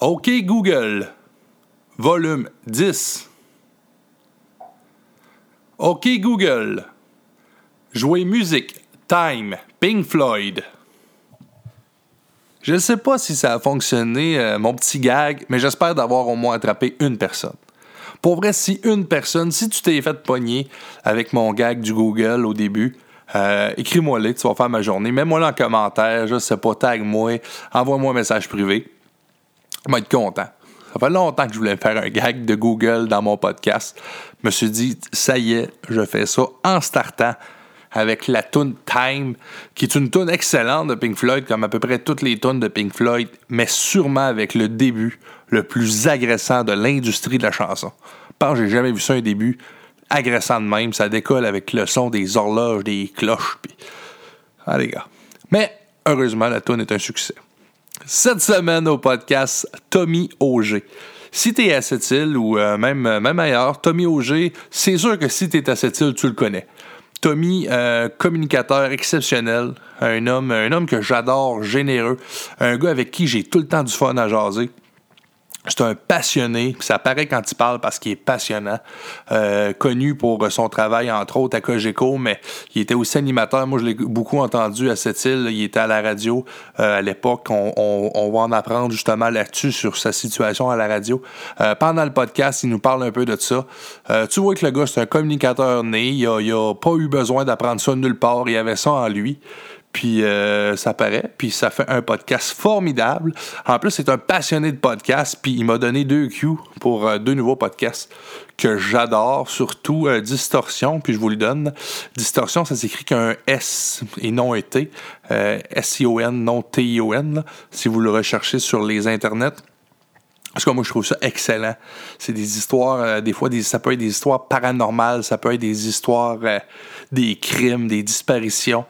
OK Google, volume 10. OK Google, jouer musique, time, Pink Floyd. Je ne sais pas si ça a fonctionné, euh, mon petit gag, mais j'espère d'avoir au moins attrapé une personne. Pour vrai, si une personne, si tu t'es fait pogner avec mon gag du Google au début, euh, écris-moi-le, tu vas faire ma journée. Mets-moi en commentaire, je sais pas, tag-moi, envoie-moi un message privé. Être content. Ça fait longtemps que je voulais faire un gag de Google dans mon podcast. Je me suis dit, ça y est, je fais ça en startant avec la tune Time, qui est une tune excellente de Pink Floyd, comme à peu près toutes les tunes de Pink Floyd, mais sûrement avec le début le plus agressant de l'industrie de la chanson. Pense que j'ai jamais vu ça un début agressant de même. Ça décolle avec le son des horloges, des cloches. Puis... Ah, les gars. Mais heureusement, la tune est un succès. Cette semaine au podcast, Tommy Auger. Si t'es à cette île ou euh, même, même ailleurs, Tommy Auger, c'est sûr que si t'es à cette île, tu le connais. Tommy, euh, communicateur exceptionnel, un homme, un homme que j'adore, généreux, un gars avec qui j'ai tout le temps du fun à jaser. C'est un passionné, ça paraît quand il parle parce qu'il est passionnant. Euh, connu pour son travail, entre autres, à Cogeco, mais il était aussi animateur. Moi, je l'ai beaucoup entendu à cette île. Il était à la radio euh, à l'époque. On, va en apprendre justement là-dessus, sur sa situation à la radio. Euh, pendant le podcast, il nous parle un peu de ça. tu vois que le gars, c'est un communicateur né. Il n'a pas eu besoin d'apprendre ça nulle part. Il avait ça en lui. Puis euh, ça paraît. Puis ça fait un podcast formidable. En plus, c'est un passionné de podcast. Puis il m'a donné deux Q pour euh, deux nouveaux podcasts que j'adore, surtout euh, Distorsion. Puis je vous le donne. Distorsion, ça s'écrit qu'un S et non un T. S-I-O-N, non T-I-O-N, si vous le recherchez sur les internets. Parce que moi, je trouve ça excellent. C'est des histoires, des fois, des, ça peut être des histoires paranormales, ça peut être des histoires, des crimes, des disparitions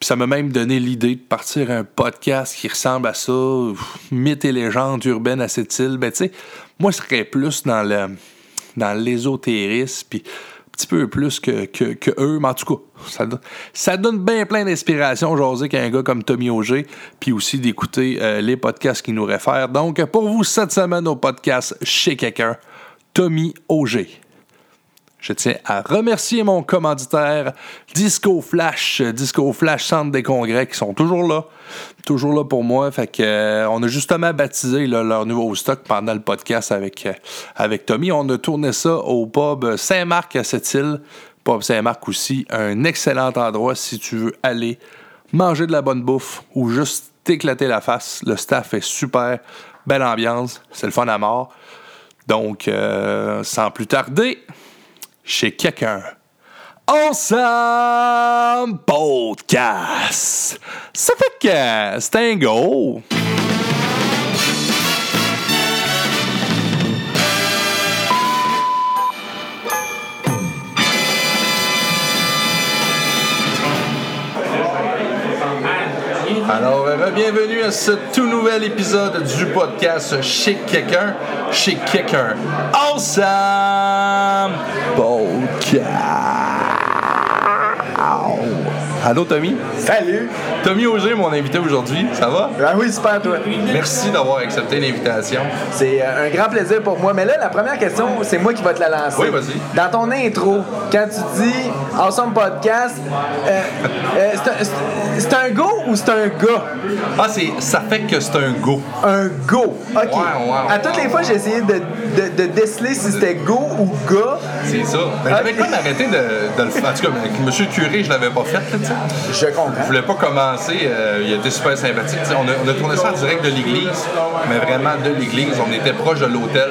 ça m'a même donné l'idée de partir un podcast qui ressemble à ça, mythes et légendes urbaines à cette île. Ben, tu sais, moi, je serais plus dans le dans l'ésotérisme, puis un petit peu plus que, que, eux, mais en tout cas, ça, donne, bien plein d'inspiration aujourd'hui qu'un gars comme Tommy Auger, puis aussi d'écouter euh, les podcasts qu'il nous réfère. Donc, pour vous, cette semaine au podcast Chez quelqu'un, Tommy Auger. Je tiens à remercier mon commanditaire Disco Flash, Disco Flash Centre des Congrès, qui sont toujours là, toujours là pour moi. Fait que euh, on a justement baptisé leur nouveau stock pendant le podcast avec, euh, avec Tommy. On a tourné ça au pub Saint-Marc à cette île. Pub Saint-Marc aussi, un excellent endroit si tu veux aller manger de la bonne bouffe ou juste t'éclater la face. Le staff est super, belle ambiance, c'est le fun à mort. Donc, euh, sans plus tarder, chez quelqu'un. Ensemble Podcast. Ça fait que c'est un go. Alors, euh, bienvenue à ce tout nouvel épisode du podcast Chez quelqu'un, chez quelqu'un. Podcast. Allô, Tommy? Salut! Tommy Auger, mon invité aujourd'hui. Ça va? Ah oui, super, toi. Merci d'avoir accepté l'invitation. C'est euh, un grand plaisir pour moi. Mais là, la première question, c'est moi qui vais te la lancer. Oui, vas-y. Dans ton intro, quand tu dis Awesome Podcast, euh, euh, c'est un, go ou c'est un gars? Ah, c'est, ça fait que c'est un go. Un go. OK. Ouais, à toutes les fois, j'ai essayé de, de, de, déceler si c'était go ou gars. C'est ça. Mais j'avais comme arrêté de, de, le faire. En tout cas, le curé, je l'avais pas fait. Je comprends. Je voulais pas commencer. Euh, il était super sympathique. On a, on a, tourné ça en direct de l'église, mais vraiment de l'église. On était proche de l'hôtel.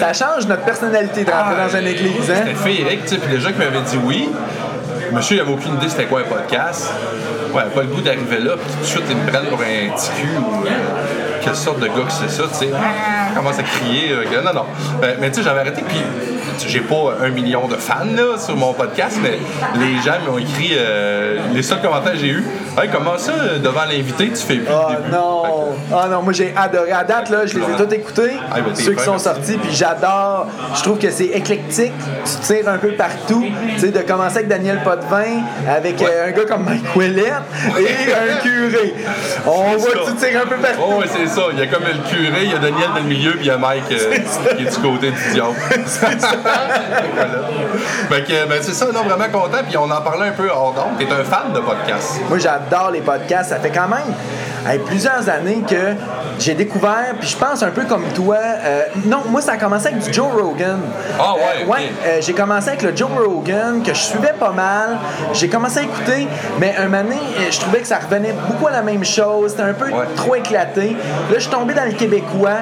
Ça change notre personnalité de rentrer dans une église. Hein? C'était féerique. Puis les gens qui m'avaient dit oui, monsieur, il avait aucune idée c'était quoi un podcast. Ouais, pas le goût d'arriver là, puis tout de suite, ils me prennent pour un petit cul ou euh, quelle sorte de gars que c'est ça, tu sais. commence à crier. Euh, non, non. mais tu sais, j'avais arrêté, puis j'ai pas un million de fans là, sur mon podcast, mais les gens m'ont écrit euh, les seuls commentaires que j'ai eu. Hey, comment ça, devant l'invité, tu fais plus Oh non! Ah non, moi j'ai adoré. À date, là, je les ai tous écoutés, Ah, ben, ceux qui sont sortis, puis j'adore. Je trouve que c'est éclectique. Tu tires un peu partout. Tu sais, de commencer avec Daniel Potvin, avec euh, un gars comme Mike Ouellet et un curé. On voit ça. tu tires un peu partout. Oh, ouais, c'est ça. Il y a comme le curé, il y a Daniel dans le milieu, puis il y a Mike euh, qui est du côté du diable. voilà. Fait que, ben, c'est ça, non, vraiment content. Puis on en parlait un peu hors d'onde. T'es un fan de podcast. Moi, j'adore les podcasts. Ça fait quand même hey, plusieurs années que j'ai découvert, puis je pense un peu comme toi. euh, non, moi, ça a commencé avec du Joe Rogan. Ah ouais, Euh, ouais, euh, j'ai commencé avec le Joe Rogan, que je suivais pas mal. J'ai commencé à écouter, mais un moment donné, je trouvais que ça revenait beaucoup à la même chose. C'était un peu Ouais. trop éclaté. Là, je suis tombé dans le québécois.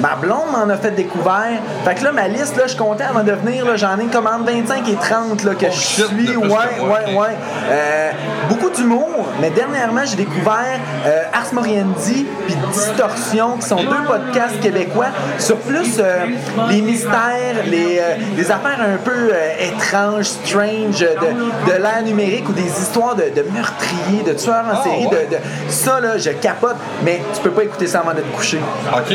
Ma blonde m'en a fait découvert. Fait que là, ma liste, là, je comptais avant de venir, là, j'en ai une commande 25 et 30 là, que Oh, je shit, suis. Ouais, ouais, ouais. Beaucoup d'humour, mais dernièrement, j'ai découvert Ars Moriendi puis Distorsion, qui sont deux podcasts québécois sur plus euh, les mystères, les, euh, les affaires un peu euh, étranges, strange, de, de l'ère numérique ou des histoires de, de meurtriers, de tueurs en Ah, série. De, de- ça, là, je capote, mais tu peux pas écouter ça avant de te coucher. OK.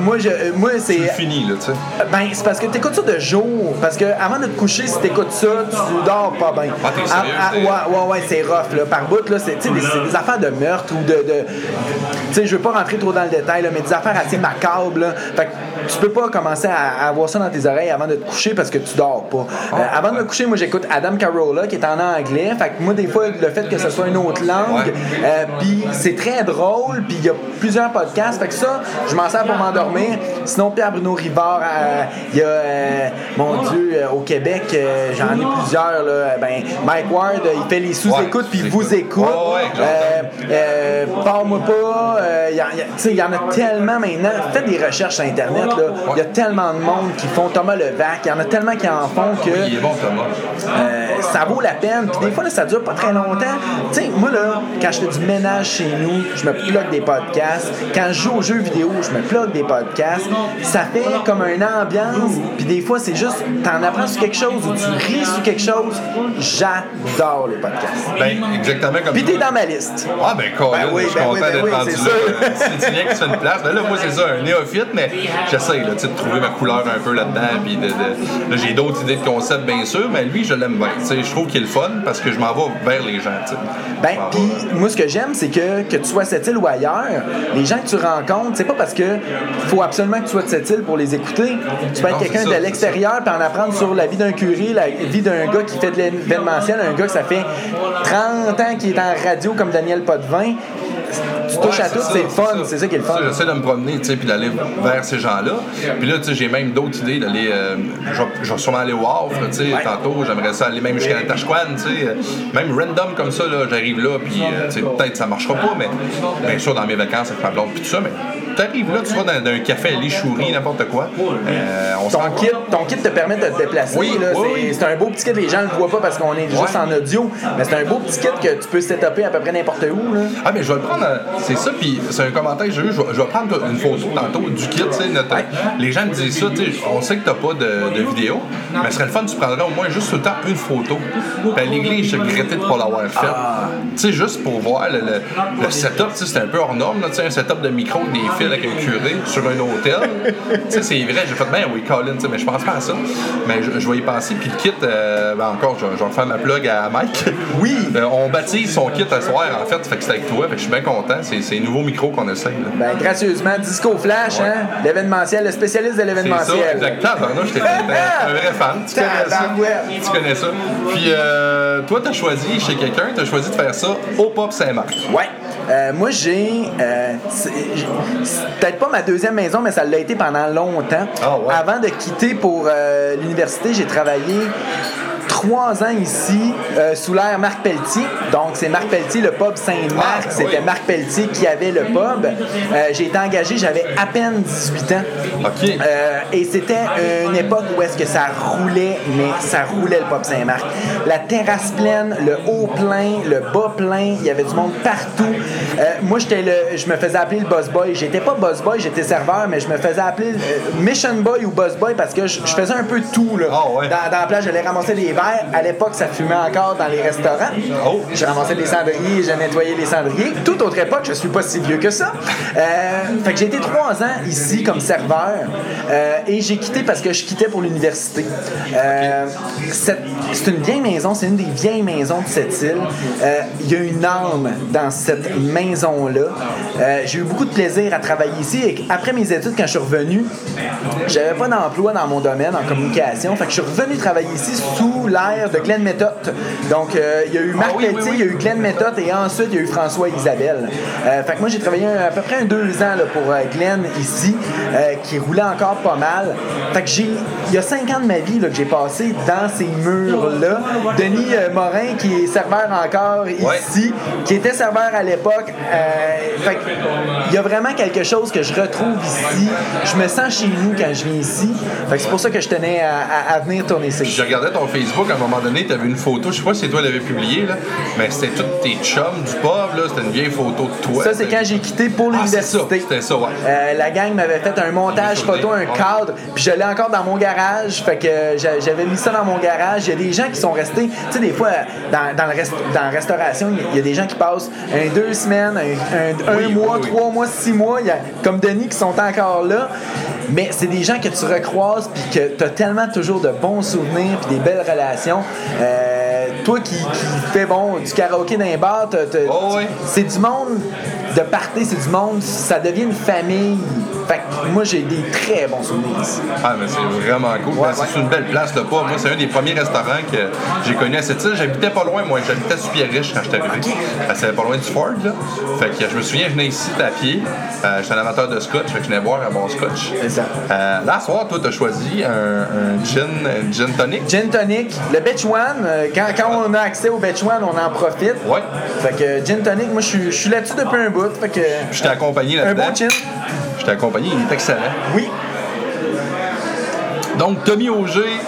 Moi, je, moi c'est. c'est fini, là, tu sais. Ben, c'est parce que t'écoutes ça de jour. Parce que avant de te coucher, si t'écoutes ça, tu dors pas bien. Ah, Ah, ouais, ouais, ouais, c'est rough, là. Par bout, là, des, c'est des affaires de meurtre ou de. de tu sais, je veux pas rentrer trop dans le détail, là, mais des affaires assez macabres, là. Fait que tu peux pas commencer à, à avoir ça dans tes oreilles avant de te coucher parce que tu dors pas. Euh, avant de me coucher, moi, j'écoute Adam Carolla qui est en anglais. Fait que moi, des fois, le fait que ce soit une autre langue, euh, puis c'est très drôle, puis il y a plusieurs podcasts. Fait que ça, je m'en sers pour m'endormir. Sinon, Pierre-Bruno Rivard, euh, il y a, mon Dieu, au Québec, j'en ai plusieurs. Là. Ben, Mike Ward, il fait les sous-écoutes, puis vous écoute. Ouais, pas. euh, il y en a tellement maintenant. Faites des recherches sur Internet. là. Il y a tellement de monde qui font Thomas Levac. Il y en a tellement qui en font que. Il est bon, Thomas. Euh, ça vaut la peine. Puis des fois, là, ça dure pas très longtemps. Tu sais, moi, là, quand je fais du ménage chez nous, je me plug des podcasts. Quand je joue aux jeux vidéo, je me plug des podcasts. Ça fait comme une ambiance. Puis des fois, c'est juste, t'en apprends sur quelque chose ou tu ris sur quelque chose. J'adore les podcasts. Ben, exactement comme Puis t'es dans ma liste. Ah, ben, Ben oui, ben oui, ben d'être oui, rendu c'est là. sûr. Si tu viens que tu fais une place, ben là, moi, c'est ça, un néophyte, mais j'essaye, là, de trouver ma couleur un peu là-dedans. Puis de, de- là, j'ai d'autres idées de concept, bien sûr, mais lui, je l'aime bien. Je trouve qu'il est le fun parce que je m'en vais vers les gens. Ben, puis moi, ce que j'aime, c'est que, que tu sois à cette île ou ailleurs, les gens que tu rencontres, c'est pas parce que faut absolument que tu sois de cette île pour les écouter. Tu peux être quelqu'un de l'extérieur puis en apprendre sur la vie d'un curé, la vie d'un gars qui fait de l'événementiel, un gars que ça fait 30 ans qui est en radio comme Daniel Potvin. Thanks. Touches à tout, c'est le fun, c'est ça qui est le fun. J'essaie de me promener, tu sais, puis d'aller vers ces gens-là. Puis là, tu sais, j'ai même d'autres idées d'aller. euh, je vais- sûrement aller au Wharf, tu sais, Ouais. tantôt. J'aimerais ça aller même jusqu'à la Tashquan, tu sais. euh, Même random comme ça, là, j'arrive là, puis euh, tu sais, peut-être ça marchera pas, mais bien sûr, dans mes vacances avec ma blonde, puis tout ça, mais t'arrives là, tu vas dans, dans un café à l'échourie, n'importe quoi. Euh, on Ton kit, ton kit te permet de te déplacer. Oui, là. oui, c'est, oui. un beau petit kit, les gens le voient pas parce qu'on est juste en audio, mais c'est un beau petit kit que tu peux setuper à peu près n'importe où. Là. Ah, mais je vais le prendre. C'est ça, puis c'est un commentaire que j'ai eu. Je vais, je vais prendre une photo tantôt du kit, tu sais. notre- Les gens me disent ça, tu sais. On sait que t'as pas de, de vidéo, mais ce serait le fun, tu prendrais au moins juste tout le temps une photo. Puis à l'église, je regrettais de pas l'avoir fait. Tu sais, juste pour voir le, le- le setup, tu sais, c'était un peu hors norme, là, tu sais, un setup de micro, des fils avec un curé sur un hôtel. tu sais, c'est vrai, j'ai fait, ben oui, Colin, tu sais, mais je pense pas à ça. Mais je, je vais y penser, puis le kit, euh, ben encore, je, je vais faire ma plug à Mike. Oui. Euh, on baptise son kit à soir, en fait, fait que c'est avec toi, fait que je suis bien content. C'est, un nouveau micro qu'on essaye. là. Ben, gracieusement, Disco Flash, hein? L'événementiel, le spécialiste de C'est ça, l'événementiel. exactement. Pardon, j'étais un vrai fan. Tu connais ça? Tu connais ça? Puis, euh, toi, t'as choisi chez quelqu'un, t'as choisi de faire ça au Pop Saint-Marc. Ouais. Euh, moi, j'ai. euh, peut-être pas ma deuxième maison, mais ça l'a été pendant longtemps. Ah ouais. Avant de quitter pour euh, l'université, j'ai travaillé trois ans ici euh, sous l'ère Marc Pelletier. Donc, c'est Marc Pelletier, le pub Saint-Marc. Ah, C'était oui. Marc Pelletier qui avait le pub. Euh, j'ai été engagé, j'avais à peine 18 ans. OK. Euh, et c'était une époque où est-ce que ça roulait, mais ça roulait le pub Saint-Marc. La terrasse pleine, le haut plein, le bas plein, il y avait du monde partout. Moi, j'étais le, je me faisais appeler le boss boy. J'étais pas boss boy, j'étais serveur, mais je me faisais appeler mission boy ou boss boy parce que je, je faisais un peu tout. Là. Ah ouais. dans, dans la plage, j'allais ramasser des verres. À l'époque, ça fumait encore dans les restaurants. Oh. Je ramassais des cendriers, je nettoyais les cendriers. Toute autre époque, je suis pas si vieux que ça. Euh, fait que j'ai été trois ans ici comme serveur euh, et j'ai quitté parce que je quittais pour l'université. Euh, c'est une vieille maison, c'est une des vieilles maisons de cette île. Il y a une âme dans cette maison-là. J'ai eu beaucoup de plaisir à travailler ici et après mes études, quand je suis revenu, j'avais pas d'emploi dans mon domaine en communication. Fait que je suis revenu travailler ici sous l'ère de Glenn Method. Donc, euh, il y a eu Marc Ah oui, oui, Pelletier, oui. il y a eu Glenn Method et ensuite, il y a eu François et Isabelle. Euh, fait que moi, j'ai travaillé à peu près un deux ans là, pour euh, Glenn ici, euh, qui roulait encore pas mal. Fait que j'ai, il y a cinq ans de ma vie là, que j'ai passé dans ces murs-là. Denis Morin, qui est serveur encore ici, qui était serveur à l'époque. Fait que il y a vraiment quelque chose que je retrouve ici. Je me sens chez nous quand je viens ici. Fait que c'est pour ça que je tenais à, à- à venir tourner ça. Je regardais ton Facebook à un moment donné, tu avais une photo, je sais pas si toi l'avais publiée, là, mais c'était tous tes chums du pub, là, c'était une vieille photo de toi. Ça, c'est quand j'ai quitté pour Ah, l'université. c'était ça, ouais. Euh, la gang m'avait fait un montage photo, un cadre, puis je l'ai encore dans mon garage. Fait que j'a- j'avais mis ça dans mon garage. Il y a des gens qui sont restés, tu sais, des fois, dans, dans, le rest- dans la restauration, il y a des gens qui passent un, deux semaines, un, un- un Oui, mois, oui, trois mois, six mois, y a, comme Denis qui sont encore là. Mais c'est des gens que tu recroises, puis que tu as tellement toujours de bons souvenirs, puis des belles relations. Euh, toi qui, qui fais bon, du karaoké dans les bars, t'as- t'as- Oh, c'est du monde de party, c'est du monde, ça devient une famille. Fait que moi, j'ai des très bons souvenirs ici. Ah, mais c'est vraiment cool. Ouais, Ben, c'est ouais. une belle place, le pub. Moi, c'est un des premiers restaurants que j'ai connu à cette île. J'habitais pas loin, moi. J'habitais sur Pierre-Riche quand j'étais arrivé. Ben, C'était pas loin du Ford, là. Fait que je me souviens, je venais ici à pied. Euh, j'étais un amateur de scotch, fait que je venais boire un bon scotch. C'est ça. Euh, là, ce soir, toi, t'as choisi un, un gin, un gin tonic. Gin tonic, le Betch One, euh, quand, quand on a accès au Betch One, on en profite. Ouais. Fait que gin tonic, moi je suis- là-dessus depuis un bout. Fait que Je t'ai accompagné un là-dedans. bon gin. Je t'ai accompagné, il est excellent. Oui. Donc, Tommy Auger,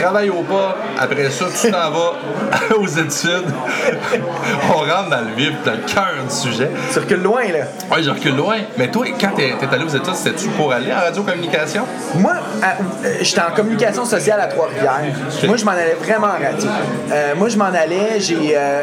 travaille au pas. Après ça, tu t'en vas aux études. On rentre dans le vif, dans le cœur du sujet. Circule loin là. Ouais, je recule loin. Mais toi, quand t'es allé aux études, c'était-tu pour aller en radiocommunication? Moi, euh, j'étais en communication sociale à Trois-Rivières. Moi, je m'en allais vraiment en radio. Euh, moi, je m'en allais. J'ai, euh,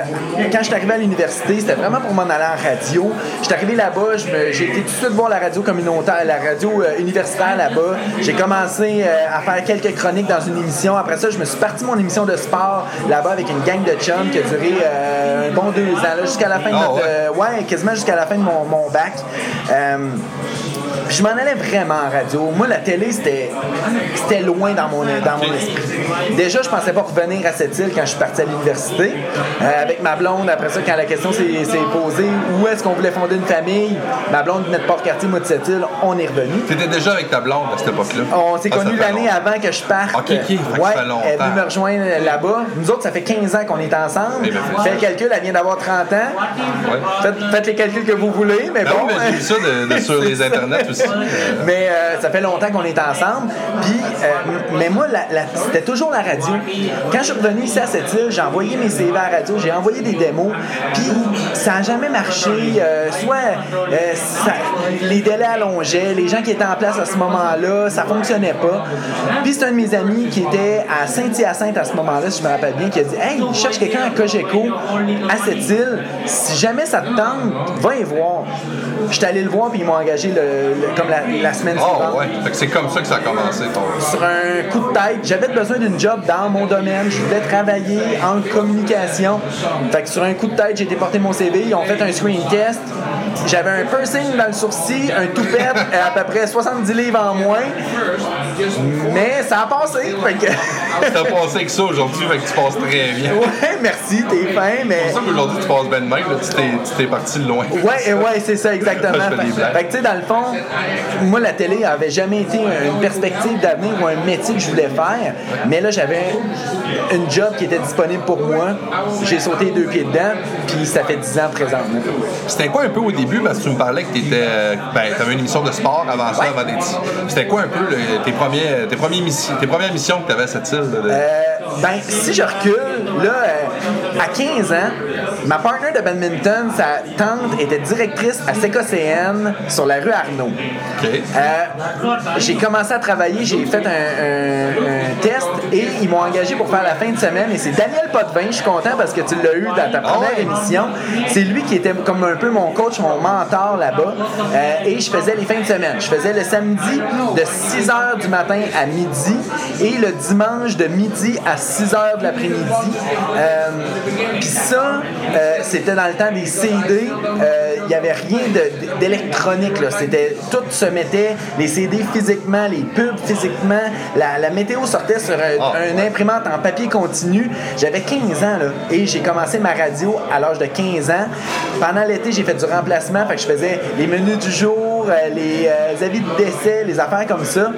quand je suis arrivé à l'université, c'était vraiment pour m'en aller en radio. J'étais arrivé là-bas, je j'ai été tout de suite voir la radio communautaire, la radio euh, universitaire là-bas. J'ai commencé à faire quelques chroniques dans une émission. Après ça, je me suis parti mon émission de sport là-bas avec une gang de chums qui a duré euh, un bon deux ans, jusqu'à la fin de Ah notre, ouais? euh, ouais, quasiment jusqu'à la fin de mon, mon bac. Je m'en allais vraiment en radio. Moi, la télé, c'était c'était loin dans mon, dans mon esprit. Déjà, je pensais pas revenir à cette île quand je suis parti à l'université. Euh, avec ma blonde, après ça, quand la question s'est posée, où est-ce qu'on voulait fonder une famille, ma blonde venait de Port-Cartier, moi de cette île, on est revenu. T'étais déjà avec ta blonde à cette époque-là? On s'est Ah, connus l'année avant que je parte. Ok, ok, ouais. Elle venue me rejoindre là-bas. Nous autres, ça fait 15 ans qu'on est ensemble. Eh ben, Fais le calcul, elle vient d'avoir 30 ans. Ouais. Faites, faites les calculs que vous voulez, mais Ben bon. oui, mais j'ai vu ça de- de- sur les internets Mais euh, ça fait longtemps qu'on est ensemble. Puis, euh, mais moi, c'était toujours la radio. Quand je suis revenu ici à cette île, j'ai envoyé mes CV à la radio, j'ai envoyé des démos. Puis, ça n'a jamais marché. Euh, soit les délais allongeaient, les gens qui étaient en place à ce moment-là, ça fonctionnait pas. Puis, c'est un de mes amis qui était à Saint-Hyacinthe à ce moment-là, si je me rappelle bien, qui a dit Hey, je cherche quelqu'un à Cogeco, à cette île. Si jamais ça te tente, va y voir. Je suis allé le voir, puis ils m'ont engagé le- comme la, la semaine suivante. Oh, ouais. Fait que c'est comme ça que ça a commencé, ton. Sur un coup de tête, j'avais besoin d'une job dans mon domaine. Je voulais travailler en communication. Fait que sur un coup de tête, j'ai été porter mon CV. Ils ont fait un screen test. j'avais un piercing dans le sourcil, un toupette, à peu près 70 livres en moins. Mais ça a passé. Fait que... T'as passé avec ça aujourd'hui, fait que tu passes très bien. Ouais, merci, t'es fin, mais. C'est pour ça qu'aujourd'hui tu passes bien de même, là, tu t'es- parti loin. Ouais, ouais, c'est ça, exactement. Fait que, tu sais, dans le fond, moi, la télé avait jamais été une perspective d'avenir ou un métier que je voulais faire. Mais là, j'avais une job qui était disponible pour moi. J'ai sauté les deux pieds dedans, puis ça fait 10 ans présentement. C'était quoi un peu au début, parce que tu me parlais que t'étais, euh, ben, t'avais une émission de sport avant ça, Ouais. avant d'être ici. C'était quoi un peu le- tes, premiers, tes, premiers tes premières missions que t'avais à cette île? de- Euh, ben, si je recule, là, euh, à 15 ans, ma partner de badminton, sa tante, était directrice à CKCN sur la rue Arnaud. Euh, j'ai commencé à travailler, j'ai fait un, un- un test et ils m'ont engagé pour faire la fin de semaine. Et c'est Daniel Potvin, je suis content parce que tu l'as eu dans ta première ouais? émission. C'est lui qui était comme un peu mon coach, mon mentor là-bas. Euh, et je faisais les fins de semaine. Je faisais le samedi de 6 h du matin à midi et le dimanche de midi à 6 h de l'après-midi. Euh, Puis ça, euh, c'était dans le temps des CD. Euh, Il n'y avait rien d'électronique. C'était tout se mettait, les CD physiquement, les pubs physiquement. La, la météo sortait sur un, Ah, un imprimante en papier continu. J'avais 15 ans là, et j'ai commencé ma radio à l'âge de 15 ans. Pendant l'été, j'ai fait du remplacement. Fait que je faisais les menus du jour, euh, les euh, avis de décès, les affaires comme ça.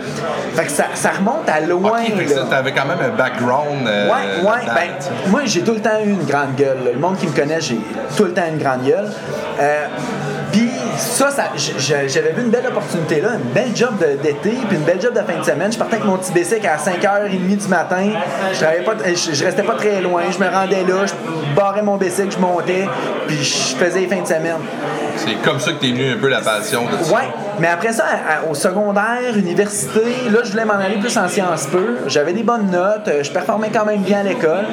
Fait que ça, ça remonte à loin. OK, fait que ça, t'avais quand même un background. euh, Ouais, ouais. Ben, moi, j'ai tout le temps eu une grande gueule. là. Le monde qui me connaît, j'ai tout le temps une grande gueule. Euh, ça, j'avais vu une belle opportunité là, une belle job d'été, puis une belle job de fin de semaine. Je partais avec mon petit bicycle à 5h30 du matin. Je travaillais pas, je, je restais pas très loin. Je me rendais là, je barrais mon bicycle, je montais, puis je faisais les fins de semaine. C'est comme ça que t'es venu un peu la passion de ça. Ouais, mais après ça, à- à- au secondaire, université, là, je voulais m'en aller plus en sciences peu. J'avais des bonnes notes, euh, je performais quand même bien à l'école.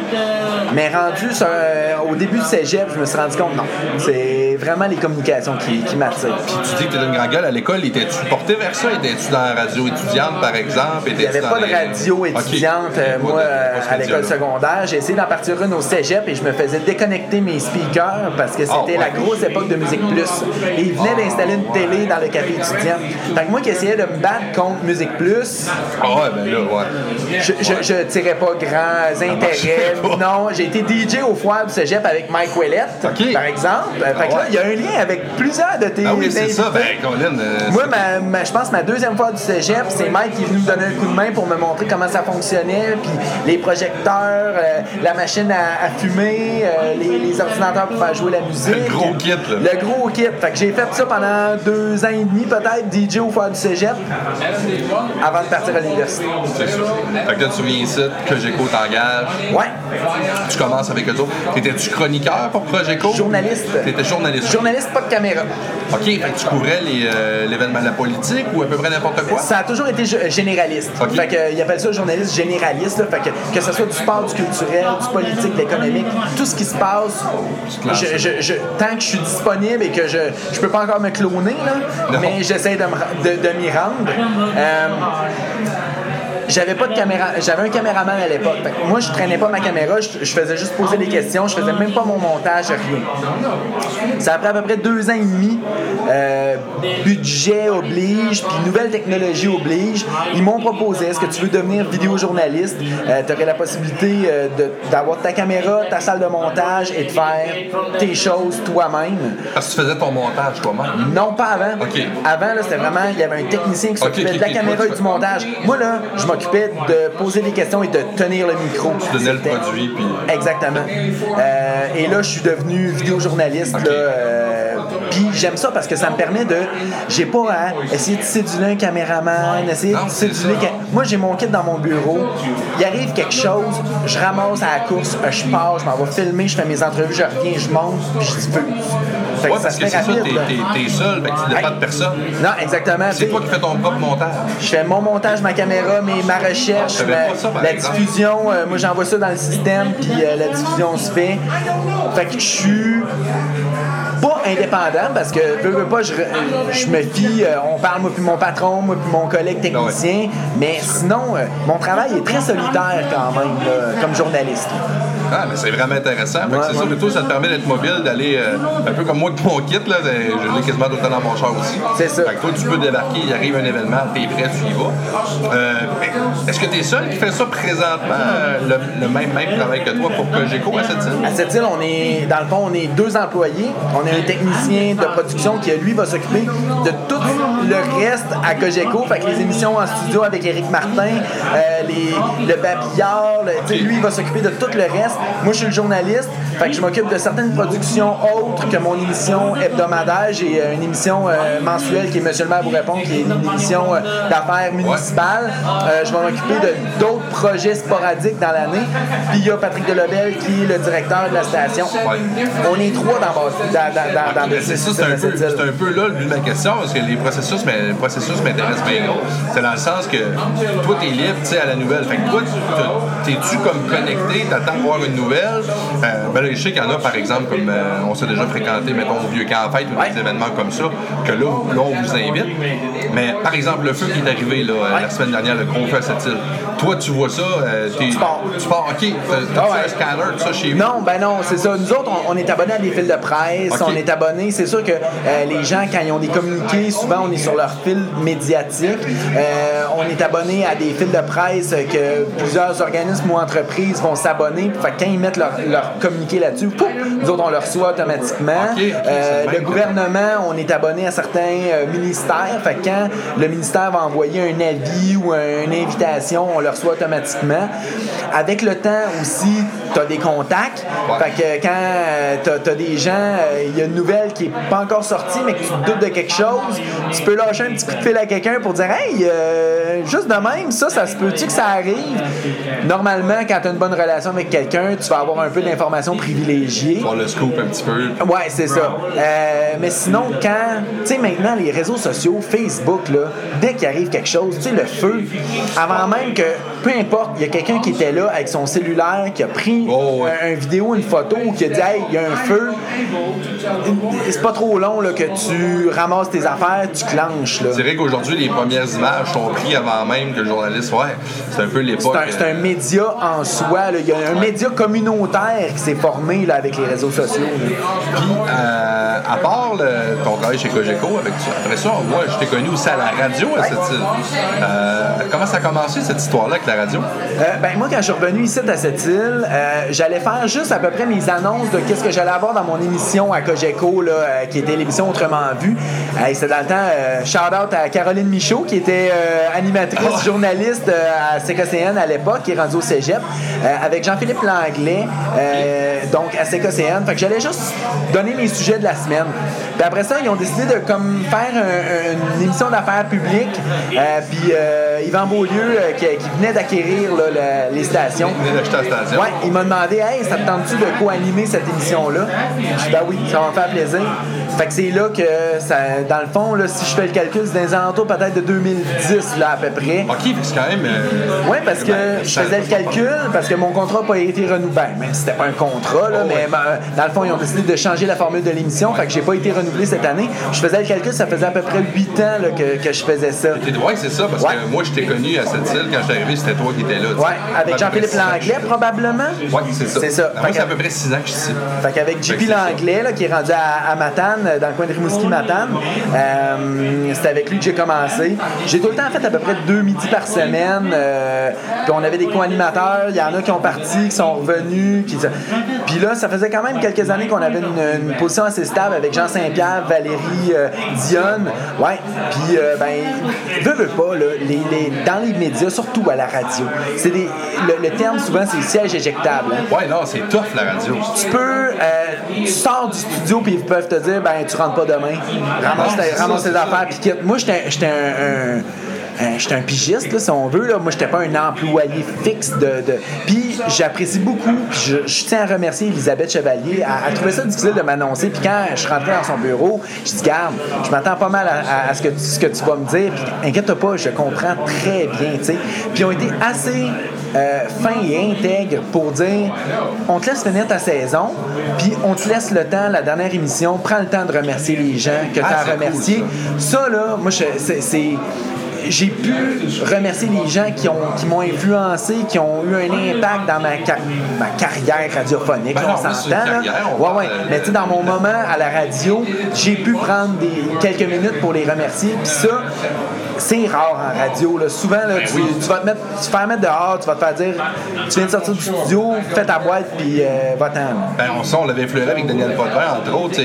Mais rendu sur, euh, au début du cégep, je me suis rendu compte, non, c'est vraiment les communications qui, qui m'attirent. Puis tu dis que t'étais une grande gueule à l'école, étais-tu porté vers ça? Étais-tu dans la radio étudiante, par exemple? Il n'y avait pas de radio étudiante, euh, moi, euh, à l'école secondaire. J'ai essayé d'en partir une au cégep et je me faisais déconnecter mes speakers parce que c'était Ah, ouais. la grosse époque de Musique Plus. Et ils venaient d'installer une télé dans le café étudiant. Fait que moi qui essayais de me battre contre Musique Plus, Ah ouais, ben là, ouais. je, je, je tirais pas grands intérêts. pas. Non, j'ai été DJ au foire du cégep avec Mike Ouellette, par exemple. Fait que là, ouais. il y a un lien avec plusieurs de tes Ah oui, c'est ça. invités. Ben, Colin. euh, Moi, ma, ma- je pense que ma deuxième fois du cégep, c'est Mike qui est venu me donner un coup de main pour me montrer comment ça fonctionnait, puis les projecteurs, euh, la machine à, à fumer, euh, les, les ordinateurs pour faire jouer la musique. Le gros kit, là. Le gros kit. Fait que j'ai fait ça pendant deux ans et demi, peut-être, DJ au foire du cégep, avant de partir à l'université. c'est ça. Fait que là, tu viens ici, que j'écho t'engage. Ouais. Tu commences avec eux autres. T'étais-tu chroniqueur pour Progeco? Journaliste. T'étais journaliste. Journaliste, pas de caméra. OK, fait que tu couvrais euh, l'événement de la politique ou à peu près n'importe quoi? Ça a toujours été généraliste. Ok. Fait que, ils appellent ça journaliste généraliste. là. Fait que, que ce soit du sport, du culturel, du politique, de l'économique, tout ce qui se passe, je, je- je- tant que je suis disponible et que je je peux pas encore me cloner, là, mais j'essaie de m'y rendre. Euh, j'avais pas de caméra, j'avais un caméraman à l'époque. Moi, je traînais pas ma caméra, je, je faisais juste poser des questions, je faisais même pas mon montage, rien. Ça a pris à peu près deux ans et demi. Euh, budget oblige, puis nouvelle technologie oblige. Ils m'ont proposé est-ce que tu veux devenir vidéojournaliste? Tu aurais la possibilité euh, d'avoir ta caméra, ta salle de montage et de faire tes choses toi-même. Parce que tu faisais ton montage toi-même. Non, pas avant. Avant, c'était vraiment, il y avait un technicien qui s'occupait de la caméra et du montage. Moi, là, je m'occupais de poser des questions et de tenir le micro. Tu donnais le produit, puis. Exactement. Euh, et là, je suis devenu vidéojournaliste. Là, euh, Puis j'aime ça parce que ça me permet de. J'ai pas à essayer de séduler un caméraman, essayer de ça. quel- Moi, j'ai mon kit dans mon bureau. Il arrive quelque chose, je ramasse à la course, euh, je pars, je m'en vais filmer, je fais mes entrevues, je reviens, je monte, puis je diffuse. Fait que Ouais, parce se que fait c'est ça, rapide, t'es, seul, fait que tu dépends de personne. Non, exactement. C'est toi qui fais ton propre montage. Je fais mon montage, ma caméra, mes, ma recherche, savais ma- ça, la exemple. diffusion. euh, moi, j'envoie ça dans le système, puis euh, la diffusion se fait. Fait que je suis pas indépendant parce que veux, veux pas, je, je me fie, euh, on parle moi puis mon patron, moi puis mon collègue technicien, mais sinon, euh, mon travail est très solitaire quand même, là, comme journaliste. Ah, mais c'est vraiment intéressant. Que c'est ça, mais toi, ça te permet d'être mobile, d'aller euh, un peu comme moi avec mon kit, là, de- je l'ai quasiment tout le temps dans mon char aussi. C'est ça. Fait que toi, tu peux débarquer, il arrive un événement, t'es prêt, tu y vas. Euh, Est-ce que t'es seul qui fait ça présentement, euh, le, le même, même travail que toi pour Cogeco à cette île? À cette île, on est, dans le fond, on est deux employés. On a un technicien de production qui, lui, va s'occuper de tout le reste à Cogeco. Fait que les émissions en studio avec Éric Martin, euh, les, le babillard, le- lui, il va s'occuper de tout le reste. Moi, je suis le journaliste. Fait que je m'occupe de certaines productions autres que mon émission hebdomadaire. J'ai euh, une émission euh, mensuelle qui est Monsieur le maire vous répond, qui est une émission euh, d'affaires municipales. Je vais m'occuper de d'autres projets sporadiques dans l'année. Puis il y a Patrick Delobel qui est le directeur de la station. On est trois dans, dans, dans, dans, dans Mais c'est ça, c'est un, peu, c'est un peu là le but de ma question, parce que les processus, mais, les processus m'intéressent bien gros. C'est dans le sens que toi, t'es libre, tu sais, à la nouvelle. Fait que toi, tu- t'es-tu comme connecté, t'attends de voir une nouvelle? Euh, ben là, je sais qu'il y en a, par exemple, comme euh, on s'est déjà fréquenté, mettons, au Vieux Camp Fête ou Ouais. des événements comme ça, que là, là, on vous invite. Mais, par exemple, le feu qui est arrivé, là, euh, la semaine dernière, le gros feu à cette île. Toi, tu vois ça, euh, t'es- Tu pars. Tu pars, OK. T'as Ah ouais. un scanner, tout ça chez vous? Non, ben non, c'est ça. Nous autres, on, on est abonnés à des fils de presse, Ok. on est abonnés. C'est sûr que euh, les gens, quand ils ont des communiqués, souvent on est sur leur fil médiatique. Euh, on est abonné à des fils de presse que plusieurs organismes ou entreprises vont s'abonner. Fait que quand ils mettent leur, leur communiqué là-dessus, pouf, nous autres, on le reçoit automatiquement. Euh, le même gouvernement, on est abonné à certains euh, ministères. Fait que quand le ministère va envoyer un avis ou un- une invitation, on le reçoit automatiquement. Avec le temps aussi, tu as des contacts. Ouais. Fait que quand tu as, des gens, euh, il y a une nouvelle qui n'est pas encore sortie, mais que tu te doutes de quelque chose, tu peux lâcher un petit coup de fil à quelqu'un pour dire Hey, euh, juste de même, ça, ça se peut-tu que ça arrive? Normalement, quand tu as une bonne relation avec quelqu'un, tu vas avoir un peu d'informations privilégiées. Voir le scoop un petit peu. Ouais, c'est ça. Euh, mais sinon, quand. Tu sais, maintenant, les réseaux sociaux, Facebook, là, dès qu'il arrive quelque chose, tu sais, le feu, avant même que. Peu importe, il y a quelqu'un qui était là avec son cellulaire, qui a pris Oh, ouais. un, un vidéo, une photo, qui a dit Hey, il y a un feu. C'est pas trop long là, que tu ramasses tes affaires, tu clenches. Là. Je dirais qu'aujourd'hui, les premières images sont prises avant même que le journaliste. Ouais, c'est un peu l'époque. C'est un, c'est un média en soi. là. Il y a un média communautaire qui s'est formé là, avec les réseaux sociaux. là. Puis, euh, à part le- ton travail chez Cogeco, avec après ça, moi, je t'ai connu aussi à la radio à cette île. Euh, comment ça a commencé cette histoire-là avec la radio? Euh, ben moi, quand je suis revenu ici à cette île, euh, j'allais faire juste à peu près mes annonces de qu'est-ce que j'allais avoir dans mon émission à Cogeco, là, euh, qui était l'émission Autrement Vu. Euh, C'était dans le temps, euh, shout-out à Caroline Michaud, qui était euh, animatrice, journaliste euh, à CKCN à l'époque, qui est rendue au cégep, avec Jean-Philippe Langlais, donc à CKCN. Fait que j'allais juste donner mes sujets de la semaine. Puis après ça, ils ont décidé de comme faire un- une émission d'affaires publiques. Puis Yvan Beaulieu, qui, qui venait d'acquérir le- les stations. Tu venais d'acheter la station. Ouais, il m'a demandé Hey, ça te tente-tu de co-animer cette émission-là? Je dis Ben oui, ça va me faire plaisir. Fait que c'est là que, ça, dans le fond, là, si je fais le calcul, c'est dans les alentours peut-être de 2010, là, à peu près. OK, c'est quand même. euh, Oui, parce que ben, je faisais le calcul, parce que mon contrat n'a pas été renouvelé. Ben, même si c'était pas un contrat, là, Oh, mais ouais. ben, dans le fond, ils ont décidé de changer la formule de l'émission, fait que j'ai pas été renouvelé cette année. Je faisais le calcul, ça faisait à peu près 8 ans là, que, que je faisais ça. Ouais, c'est ça, parce Ouais. que moi, je t'ai connu à cette île quand je suis arrivé, c'était toi qui étais là. Ouais, avec Jean-Philippe. Langlais, probablement? Ouais, c'est ça. C'est ça. Moi, Fait c'est à que- peu près 6 ans que je suis ici. Fait qu'avec JP que. Langlais, là, qui est rendu à, à Matane, euh, dans le coin de Rimouski-Matane, euh, c'était avec lui que j'ai commencé. J'ai tout le temps fait à peu près deux midis par semaine. euh, puis on avait des co-animateurs. Il y en a qui ont parti, qui sont revenus. Qui... Puis là, ça faisait quand même quelques années qu'on avait une, une position assez stable avec Jean Saint-Pierre, Valérie euh, Dionne. Ouais. Puis, ben, veux, veux pas, là, les, les- dans les médias, surtout à la radio, c'est des, le, le terme souvent, c'est siège éjectable. hein Ouais, non, c'est tough la radio. tu peux, tu sors du studio puis ils peuvent te dire, ben tu rentres pas demain. Ramasse, tes- ramasse affaires puis quitte. Moi, j'étais un, un- j'étais un pigiste, là, si on veut. Là. Moi, j'étais pas un employé fixe de. Puis, j'apprécie beaucoup. Je, tiens à remercier Elisabeth Chevalier. Elle, elle trouvait ça difficile de m'annoncer. Puis, quand je rentré dans son bureau, je dis, garde, je m'attends pas mal à, ce, que, tu- vas me dire. Puis, inquiète-toi pas, je comprends très bien. sais. Puis, ils ont été assez euh, fin et intègre pour dire on te laisse finir ta saison, puis on te laisse le temps, la dernière émission, prends le temps de remercier les gens que tu Ah, as c'est cool, remerciés. ça. là, moi, je- c'est- j'ai pu remercier les gens qui ont qui m'ont influencé, qui ont eu un impact dans ma, ma carrière radiophonique. Ben on s'entend. Ouais, ouais. Mais tu sais, dans mon moment à la radio, j'ai pu prendre des, quelques minutes pour les remercier. Puis ça, c'est rare en radio. Là. Souvent, là, tu, tu vas te mettre, tu te faire mettre dehors, tu vas te faire dire tu viens de sortir du studio, fais ta boîte, puis euh, va-t'en. Ben, on, ça, on l'avait effleuré avec Daniel Potvin, entre autres.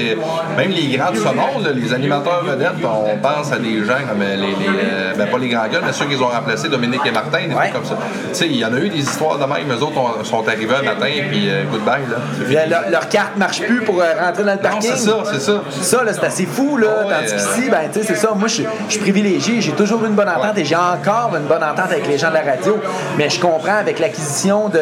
Même les grands là, les animateurs vedettes, on pense à des gens comme euh, les, les, euh, ben, pas les grands gars, mais ceux qu'ils ont remplacés, Dominique et Martin, des Ouais. trucs comme ça. Tu sais, il y en a eu des histoires de même. Eux autres ont- sont arrivés un matin, puis euh, goodbye, là. Leur, leur carte marche plus pour euh, rentrer dans le Non, parking. c'est ça, c'est ça. Ça, c'est assez fou, là. Ouais, Tandis qu'ici, ben, tu sais, c'est ça. Moi, je suis- je suis privilégié. J'ai toujours eu une bonne entente et j'ai encore une bonne entente avec les gens de la radio. Mais je comprends avec l'acquisition de,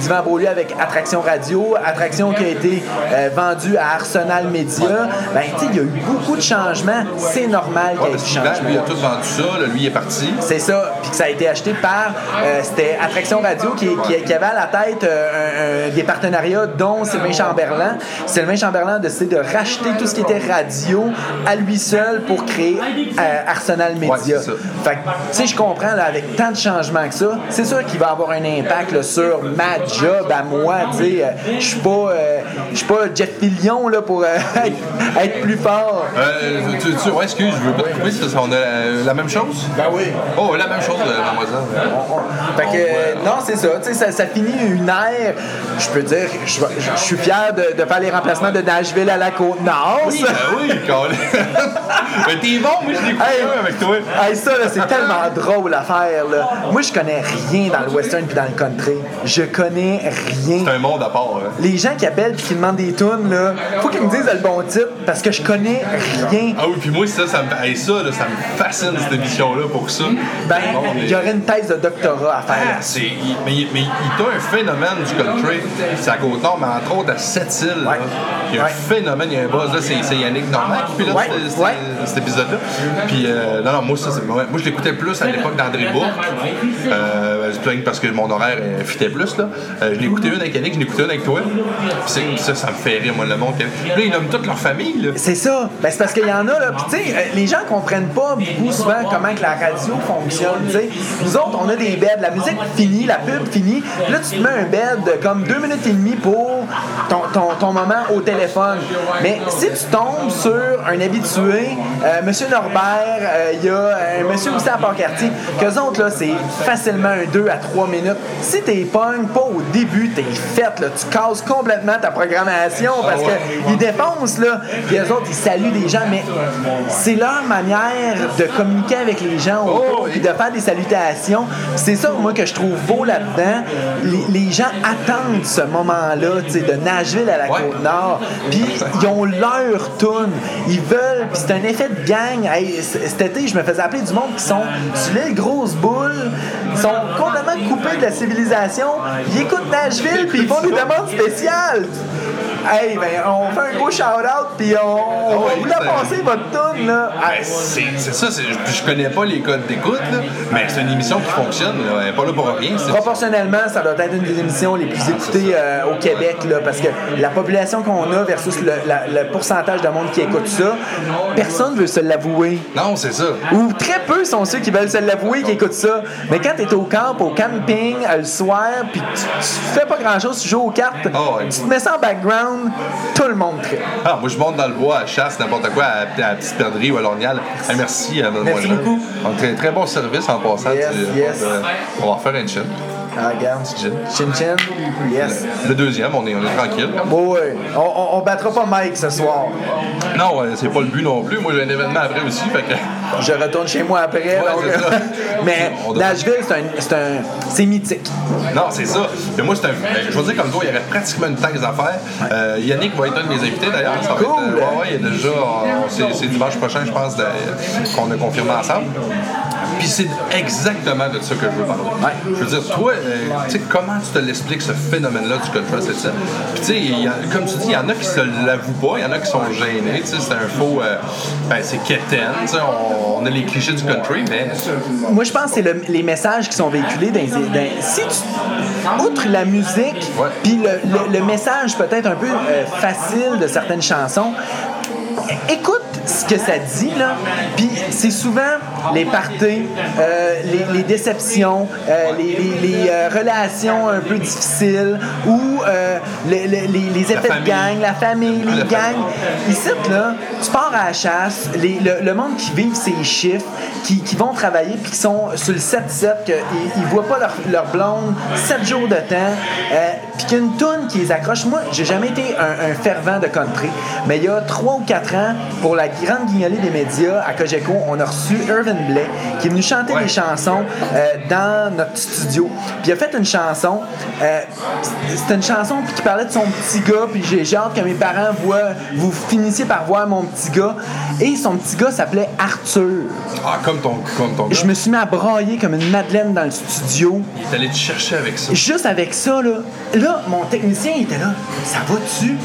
d'Yvan Beaulieu avec Attraction Radio, Attraction qui a été euh, vendue à Arsenal Media, ben, tu sais, il y a eu beaucoup de changements. C'est normal qu'il y Ouais, ait du qu'Yvan, lui, il a changement. tout vendu ça, lui il est parti. C'est ça, puis que ça a été acheté par, euh, c'était Attraction Radio qui, qui- qui avait à la tête euh, un- des partenariats, dont Sylvain Chamberlain. Sylvain Chamberlain a décidé de racheter tout ce qui était radio à lui seul pour créer euh, Arsenal Media. Ouais, ça. fait que, tu sais, je comprends, là, avec tant de changements que ça, c'est sûr qu'il va avoir un impact là, sur ma job à moi, tu sais. euh, Je suis pas, euh, suis pas Jeff Fillion, là, pour euh, être, plus fort. Euh, tu, tu, ouais, excuse, je veux pas te couper, c'est parce qu'on a la, la même chose? Ben oui. Oh, la même chose, mademoiselle. Fait que, euh, non, c'est ça. Tu sais, ça, ça finit une ère. Je peux dire, je, je- je suis fier de, de faire les remplacements de Nashville à la Côte-Nord. Oui, ben oui. Mais t'es bon, moi je l'ai Hey. Avec toi. Hey, ça, là, c'est tellement drôle à faire. Là. Moi, je connais rien dans le western puis dans le country. Je connais rien. C'est un monde à part. hein. Les gens qui appellent puis qui demandent des tunes, là, faut qu'ils me disent le bon titre parce que je connais rien. Ah oui, puis moi, ça, ça me, hey, ça, là, ça me fascine, cette émission-là, pour ça. Ben, mais- il y aurait une thèse de doctorat à faire. Ah, c'est, il- mais, il- mais il t'a un phénomène du country, c'est à Côte-Nord, mais entre autres à Sept-Îles. Ouais. Il y a un Ouais. phénomène, il y a un buzz, là, c'est, c'est Yannick Normand qui pilote Ouais, cet épisode-là. Puis, euh, non, non, moi, ça, moi, je l'écoutais plus à l'époque d'André Bourque, euh, peut-être parce que mon horaire euh, fitait plus, là. Euh, je écouté une avec Yannick, je écouté une avec toi. Ça, ça me fait rire, moi, le monde. Là, ils nomment toute leur famille. C'est ça. Ben, c'est parce qu'il y en a, là. Puis, tu sais, euh, les gens comprennent pas beaucoup souvent comment la radio fonctionne, tu sais. Nous autres, on a des beds. La musique finie, la pub finie. Là, tu te mets un bed comme deux minutes et demie pour ton, ton, ton moment au téléphone. Mais si tu tombes sur un habitué, euh, Monsieur Norbert, euh, il y a un monsieur aussi à Port-Cartier, qu'eux autres, là, c'est facilement un 2 à 3 minutes. Si t'es pognes pas au début, t'es fait, là. Tu casses complètement ta programmation parce ouais. que ils défoncent, là. Puis eux autres, ils saluent des gens, mais c'est leur manière de communiquer avec les gens autour, puis de faire des salutations. C'est ça, moi, que je trouve beau là-dedans. Les, les gens attendent ce moment-là, tu sais, de Nashville à la. Côte-Nord. Puis ils ont leur tune. Ils veulent, puis c'est un effet de gang. Hey, cet été, je me faisais appeler du monde qui sont sur l'île Grosse Boule, ils sont complètement coupés de la civilisation. Ils écoutent Nashville, puis ils font des demandes spéciales. Hey, ben, on fait un gros shout-out, puis on, on va vous la passer, votre tune, là. Ben, c'est, c'est ça, c'est, je, je connais pas les codes d'écoute, là, mais c'est une émission qui fonctionne, là, elle est pas là pour rien. C'est, Proportionnellement, ça doit être une des émissions les plus écoutées euh, au Québec, là, parce que la population qu'on a versus le, la- le pourcentage de monde qui écoute ça, personne veut se l'avouer. Non, c'est ça. Ou très peu sont ceux qui veulent se l'avouer qui écoutent ça. Mais quand tu es au camp, au camping, euh, le soir, puis tu, tu fais pas grand-chose, tu joues aux cartes, Ah ouais. tu te mets ça en background, tout le monde tripe. Ah, moi, je monte dans le bois, à chasse, n'importe quoi, à, à la petite perdrix ou à l'ornial. Ah, merci à Merci beaucoup. Donc, très, très bon service en passant. Yes, tu- yes. on va faire un chin. Ah, regarde. Chin chin? Yes. Le deuxième, on est, on est tranquille. Ouais. On, on, on battra pas Mike ce soir. Non, euh, c'est pas le but non plus. Moi, j'ai un événement après aussi, fait que. Je retourne chez moi après. donc, mais Nashville, c'est un, c'est mythique. Non, c'est ça. Mais moi, c'est un. ben, je veux dire, comme toi, il y aurait pratiquement une taxe à faire. Euh, Yannick va être un de mes invités d'ailleurs. Ça va Cool. être, euh, ouais, ouais, il y a déjà. on- c'est, dimanche prochain, je pense, qu'on a confirmé ensemble. Puis c'est exactement de ça que je veux parler. Je veux dire, toi, euh, tu sais, comment tu te l'expliques ce phénomène-là du country, c'est ça? Puis tu sais, comme tu dis, il y en a qui se l'avouent pas, il y en a qui sont gênés, tu sais, c'est un faux... euh, ben, c'est quétaine, tu sais, on, on a les clichés du country, mais... Moi, je pense que c'est le- les messages qui sont véhiculés dans, si tu, outre la musique, puis le, le- le message peut-être un peu euh, facile de certaines chansons, écoute ce que ça dit, là. Puis c'est souvent les parties, euh, les, les déceptions, euh, les, les- les, euh, relations un peu difficiles ou les, effets de gang, la famille, les gangs. Ici, là, tu pars à la chasse, le, le monde qui vit ces chiffres, qui, qui vont travailler puis qui sont sur le 7-7, qu'ils ils voient pas leur, leur blonde 7 jours de temps, puis qu'il y a une toune qui les accroche. Moi, j'ai jamais été un, un fervent de country, mais il y a 3 ou 4 ans, pour la grande guignolée des médias à Cogeco, on a reçu Irvin Blais, qui est venu chanter Ouais. des chansons euh, dans notre studio. Puis il a fait une chanson, euh, c'était une chanson qui parlait de son petit gars, puis j'ai j'ai hâte que mes parents voient, vous finissiez par voir mon petit gars. Et son petit gars s'appelait Arthur. Ah, comme ton, comme ton gars. Je me suis mis à brailler comme une madeleine dans le studio. Il est allé te chercher avec ça. Juste avec ça, là, là mon technicien il était là. Ça va-tu?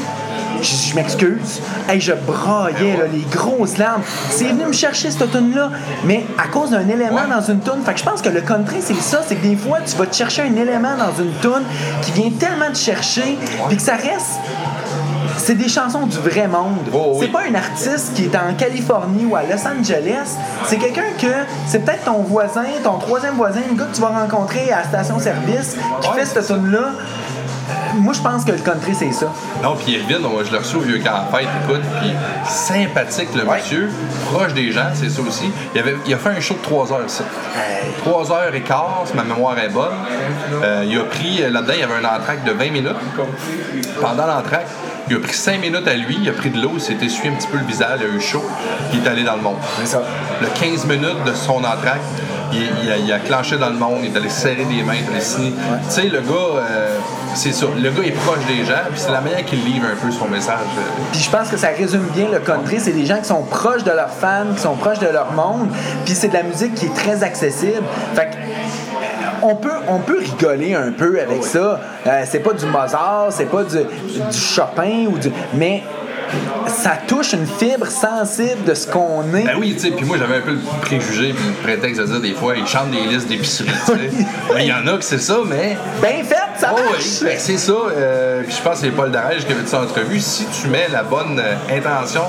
Je, je m'excuse. Hey, je braillais, là, les grosses larmes. C'est venu me chercher cette tune-là, mais à cause d'un élément Ouais. dans une tune. Fait que je pense que le country, c'est ça. C'est que des fois, tu vas te chercher un élément dans une tune qui vient tellement te chercher, puis que ça reste. C'est des chansons du vrai monde. Oh, oui. C'est pas un artiste qui est en Californie ou à Los Angeles. C'est quelqu'un que c'est peut-être ton voisin, ton troisième voisin, le gars que tu vas rencontrer à la station-service qui fait cette tune-là. Moi, je pense que le country, c'est ça. Non, puis moi, je le reçois au vieux camp fête, écoute, puis sympathique le Ouais. monsieur, proche des gens, c'est ça aussi. Il, avait, il a fait un show de 3 heures, ça. 3 heures et quart, si ma mémoire est bonne. Euh, il a pris, euh, là-dedans, il y avait un entraque de 20 minutes. Pendant l'entraque, il a pris 5 minutes à lui, il a pris de l'eau, il s'est essuyé un petit peu le visage, il a eu chaud, puis il est allé dans le monde. C'est ça. Le 15 minutes de son entraque, il, il a, il a clenché dans le monde, il est allé serrer des mains, il est allé signer. Tu sais, le gars, euh, c'est ça. Le gars est proche des gens, puis c'est la manière qu'il livre un peu son message. Puis je pense que ça résume bien le country. C'est des gens qui sont proches de leurs fans, qui sont proches de leur monde. Puis c'est de la musique qui est très accessible. Fait que, euh, on peut, on peut rigoler un peu avec ça. Euh, c'est pas du Mozart, c'est pas du, du Chopin, ou du, mais ça touche une fibre sensible de ce qu'on est. Ben oui, tu sais, puis moi j'avais un peu le préjugé puis le prétexte de dire des fois, ils chantent des listes d'épicerie, tu sais. Ben, Il y en a que c'est ça, mais. Bien fait, ça Oh marche! oui, ben, c'est ça. euh, puis je pense que c'est Paul Darège qui avait dit ça en entrevue. Si tu mets la bonne euh, intention,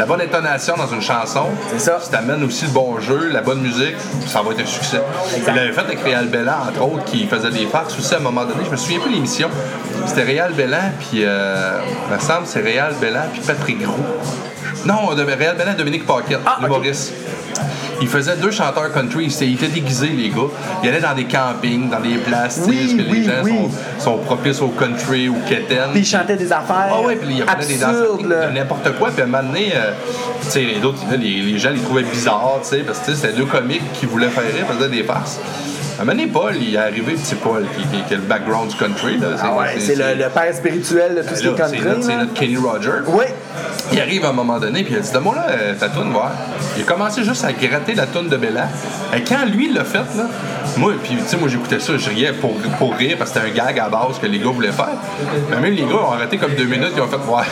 la bonne intonation dans une chanson, ça. si tu amènes aussi le bon jeu, la bonne musique, ça va être un succès. Il l'avait fait avec Réal Bellan, entre autres, qui faisait des farces aussi à un moment donné. Je me souviens plus de l'émission. C'était Réal Bellan, puis euh, il me semble c'est Réal Bellan, puis Patrick Roux. Non, Réal Bellan, Dominique Paquette, Ah, l'humoriste. Il faisait deux chanteurs country. Ils étaient- Ils déguisés, les gars. Ils allaient dans des campings, dans des places, Oui, parce que oui, les gens oui. sont, sont propices au country ou quétaine. Puis il chantait des affaires Ah ouais, puis il y avait des de n'importe quoi. Puis à un moment donné, euh, tu sais, les autres, les, les gens les trouvaient bizarres, tu sais, parce que c'était deux comiques qui voulaient faire rire, faisaient des farces. À un moment donné, Paul, il est arrivé, petit Paul, qui, qui, qui a le background du country. Là, Ah ouais, c'est le, le père spirituel de tout ce qui est c'est country. c'est notre Kenny Rogers. Oui. Il arrive à un moment donné, puis il a dit Donne-moi là euh, ta toune, voir. Il a commencé juste à gratter la toune de Bella. Et quand lui l'a fait, là, moi, puis tu sais, moi j'écoutais ça, je riais pour, pour rire parce que c'était un gag à base que les gars voulaient faire. Mais même les gars ont arrêté comme deux minutes, ils ont fait Ouais,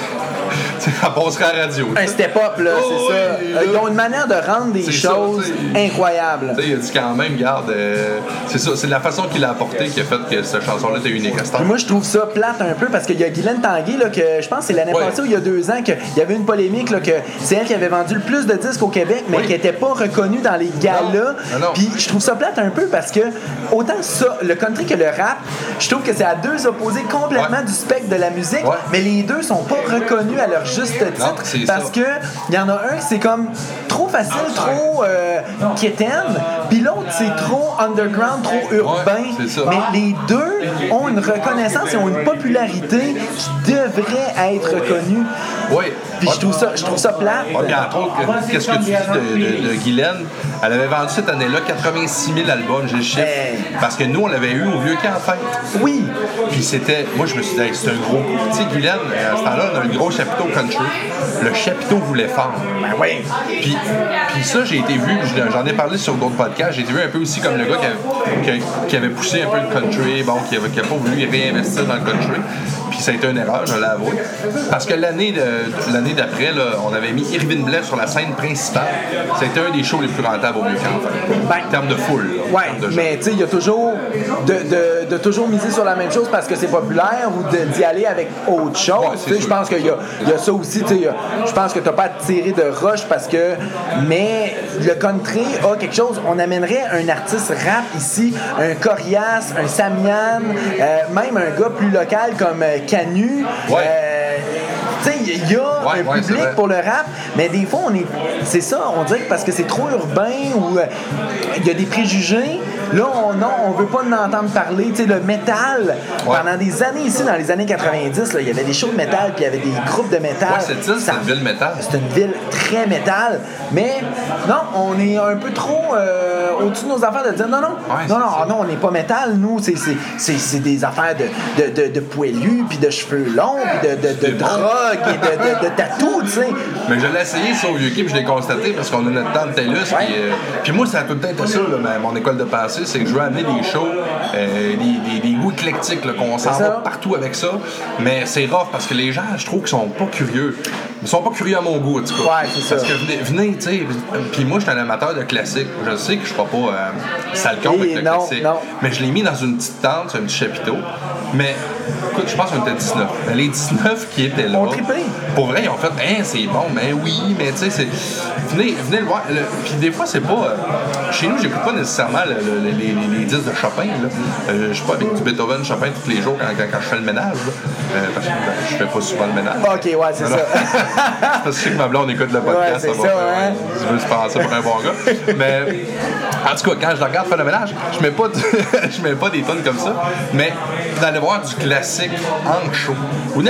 ça passerait à la radio. Un step-up, là, Oh, c'est ça. oui, Euh, là. Ils ont une manière de rendre des ça, choses incroyables. Tu sais, il a dit quand même, garde, euh, c'est ça, c'est la façon qu'il a apporté qui a fait que cette chanson-là était unique à moi, je trouve ça plate un peu parce qu'il y a Guylaine Tanguay, là, que je pense que c'est l'année Ouais. passée ou il y a deux ans, qu'il y avait une polémique, là, que c'est elle qui avait vendu le plus de disques au Québec, mais Oui. qui n'était pas reconnue dans les galas. Puis je trouve ça plate un peu parce que autant ça, le country que le rap, je trouve que c'est à deux opposés complètement Ouais. du spectre de la musique, Ouais. mais les deux sont pas reconnus à leur juste titre parce ça. que il y en a un, c'est comme trop facile, trop euh, quétaine, puis l'autre, c'est trop underground, trop urbain. Mais les deux ont une reconnaissance et ont une popularité qui devrait être reconnue. Oui. Puis je trouve ça, je trouve ça plate. Puis entre autres, qu'est-ce que tu dis de, de, de Guylaine? Elle avait vendu cette année-là 86 000 albums, j'ai le chiffre. Hey. Parce que nous, on l'avait eu au vieux camp en fête. Oui. Puis c'était. Moi, je me suis dit, hey, c'est un gros. Tu sais, Guylaine, à ce temps-là, on a un gros Le chapiteau voulait fendre. Ben oui. Puis, puis ça, j'ai été vu, je- j'en ai parlé sur d'autres podcasts, j'ai été vu un peu aussi comme le gars qui avait, poussé un peu le country, bon, qui avait, qui avait pas voulu réinvestir dans le country. Puis ça a été une erreur, je l'avoue. Parce que l'année d'après, on avait mis Irvine Blais sur la scène principale. C'était un des shows les plus rentables au camp, en fait. En termes de foule. là, Ouais, de mais tu sais, il y a toujours de, de, de toujours miser sur la même chose parce que c'est populaire ou d'y aller avec autre chose. Ouais, je pense qu'il y y a ça aussi. Je pense que tu n'as pas à tirer de roche parce que. Mais le country a quelque chose. On amènerait un artiste rap ici, un Corias, un Samian, euh, même un gars plus local comme euh, Canu. Ouais. Euh, tu sais, il y a Ouais, un ouais, public pour le rap, mais des fois, on est. C'est ça, on dirait que parce que c'est trop urbain ou euh, il y a des préjugés. Là, on, non, on veut pas en entendre parler. Tu sais, le métal, pendant des années ici, dans les années 90, là, il y avait des shows de métal, puis il y avait des groupes de métal. Ouais, c'est une ville métal. C'est une ville très métal. Mais non, on est un peu trop euh, au-dessus de nos affaires de dire non, non, Ouais, non, non, ça. non, on n'est pas métal. Nous, c'est- des affaires de, de, de, de poilus, puis de cheveux longs, puis de, drogue et de, de, tatou, tu sais. Mais je l'ai essayé au vieux puis je l'ai constaté parce qu'on a notre temps de TELUS. Puis, euh, puis moi, ça a tout le temps été ça, là, ma- mon école de c'est que je veux amener des shows, euh, des, des goûts éclectiques, là, qu'on s'en va partout avec ça. Mais c'est rough parce que les gens, je trouve qu'ils sont pas curieux. Ils sont pas curieux à mon goût, en tout cas. Ouais, c'est Parce ça. que venez, venez, tu sais. Puis moi, je suis un amateur de classique. Je sais que je serai pas euh, sale con avec le non, classique. non. Mais je l'ai mis dans une petite tente, sur un petit chapiteau. Mais écoute, je pense qu'on était 19. Mais les 19 qui étaient là. On. Pour vrai, ils ont fait, hein, c'est bon, mais oui, mais tu sais, c'est. Venez, venez le voir. Le- Puis des fois, c'est pas. euh, Chez nous, j'écoute pas nécessairement le- le- les, les- les disques de Chopin. Là. Euh, je suis pas avec du Beethoven, Chopin tous les jours quand, quand- quand je fais le ménage. Euh, parce que ben, je fais pas souvent le ménage. Ok, ouais, c'est ça. parce que je sais que ma blonde écoute le podcast. Ouais, ça, faire, hein. veux se passer pour un bon gars. Mais en tout cas, quand je le regarde faire le ménage, je mets pas, de- je mets pas des tonnes comme ça. Mais d'aller voir du classique en show.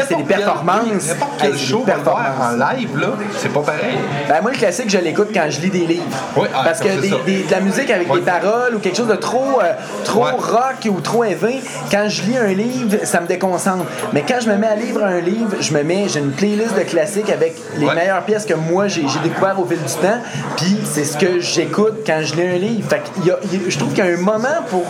C'est des performances. N'importe quel Hey, show voir en live, là, c'est pas pareil. Ben, moi, le classique, je l'écoute quand je lis des livres. Oui, ah, Parce que c'est des- ça. des- de la musique avec Ouais. des paroles ou quelque chose de trop, euh, trop Ouais. rock ou trop élevé, quand je lis un livre, ça me déconcentre. Mais quand je me mets à lire un livre, je me mets, j'ai une playlist de classiques avec les Ouais. meilleures pièces que moi j'ai découvert au fil du temps. Puis c'est ce que j'écoute quand je lis un livre. Fait qu'il y a- il y a- je trouve qu'il y a un moment pour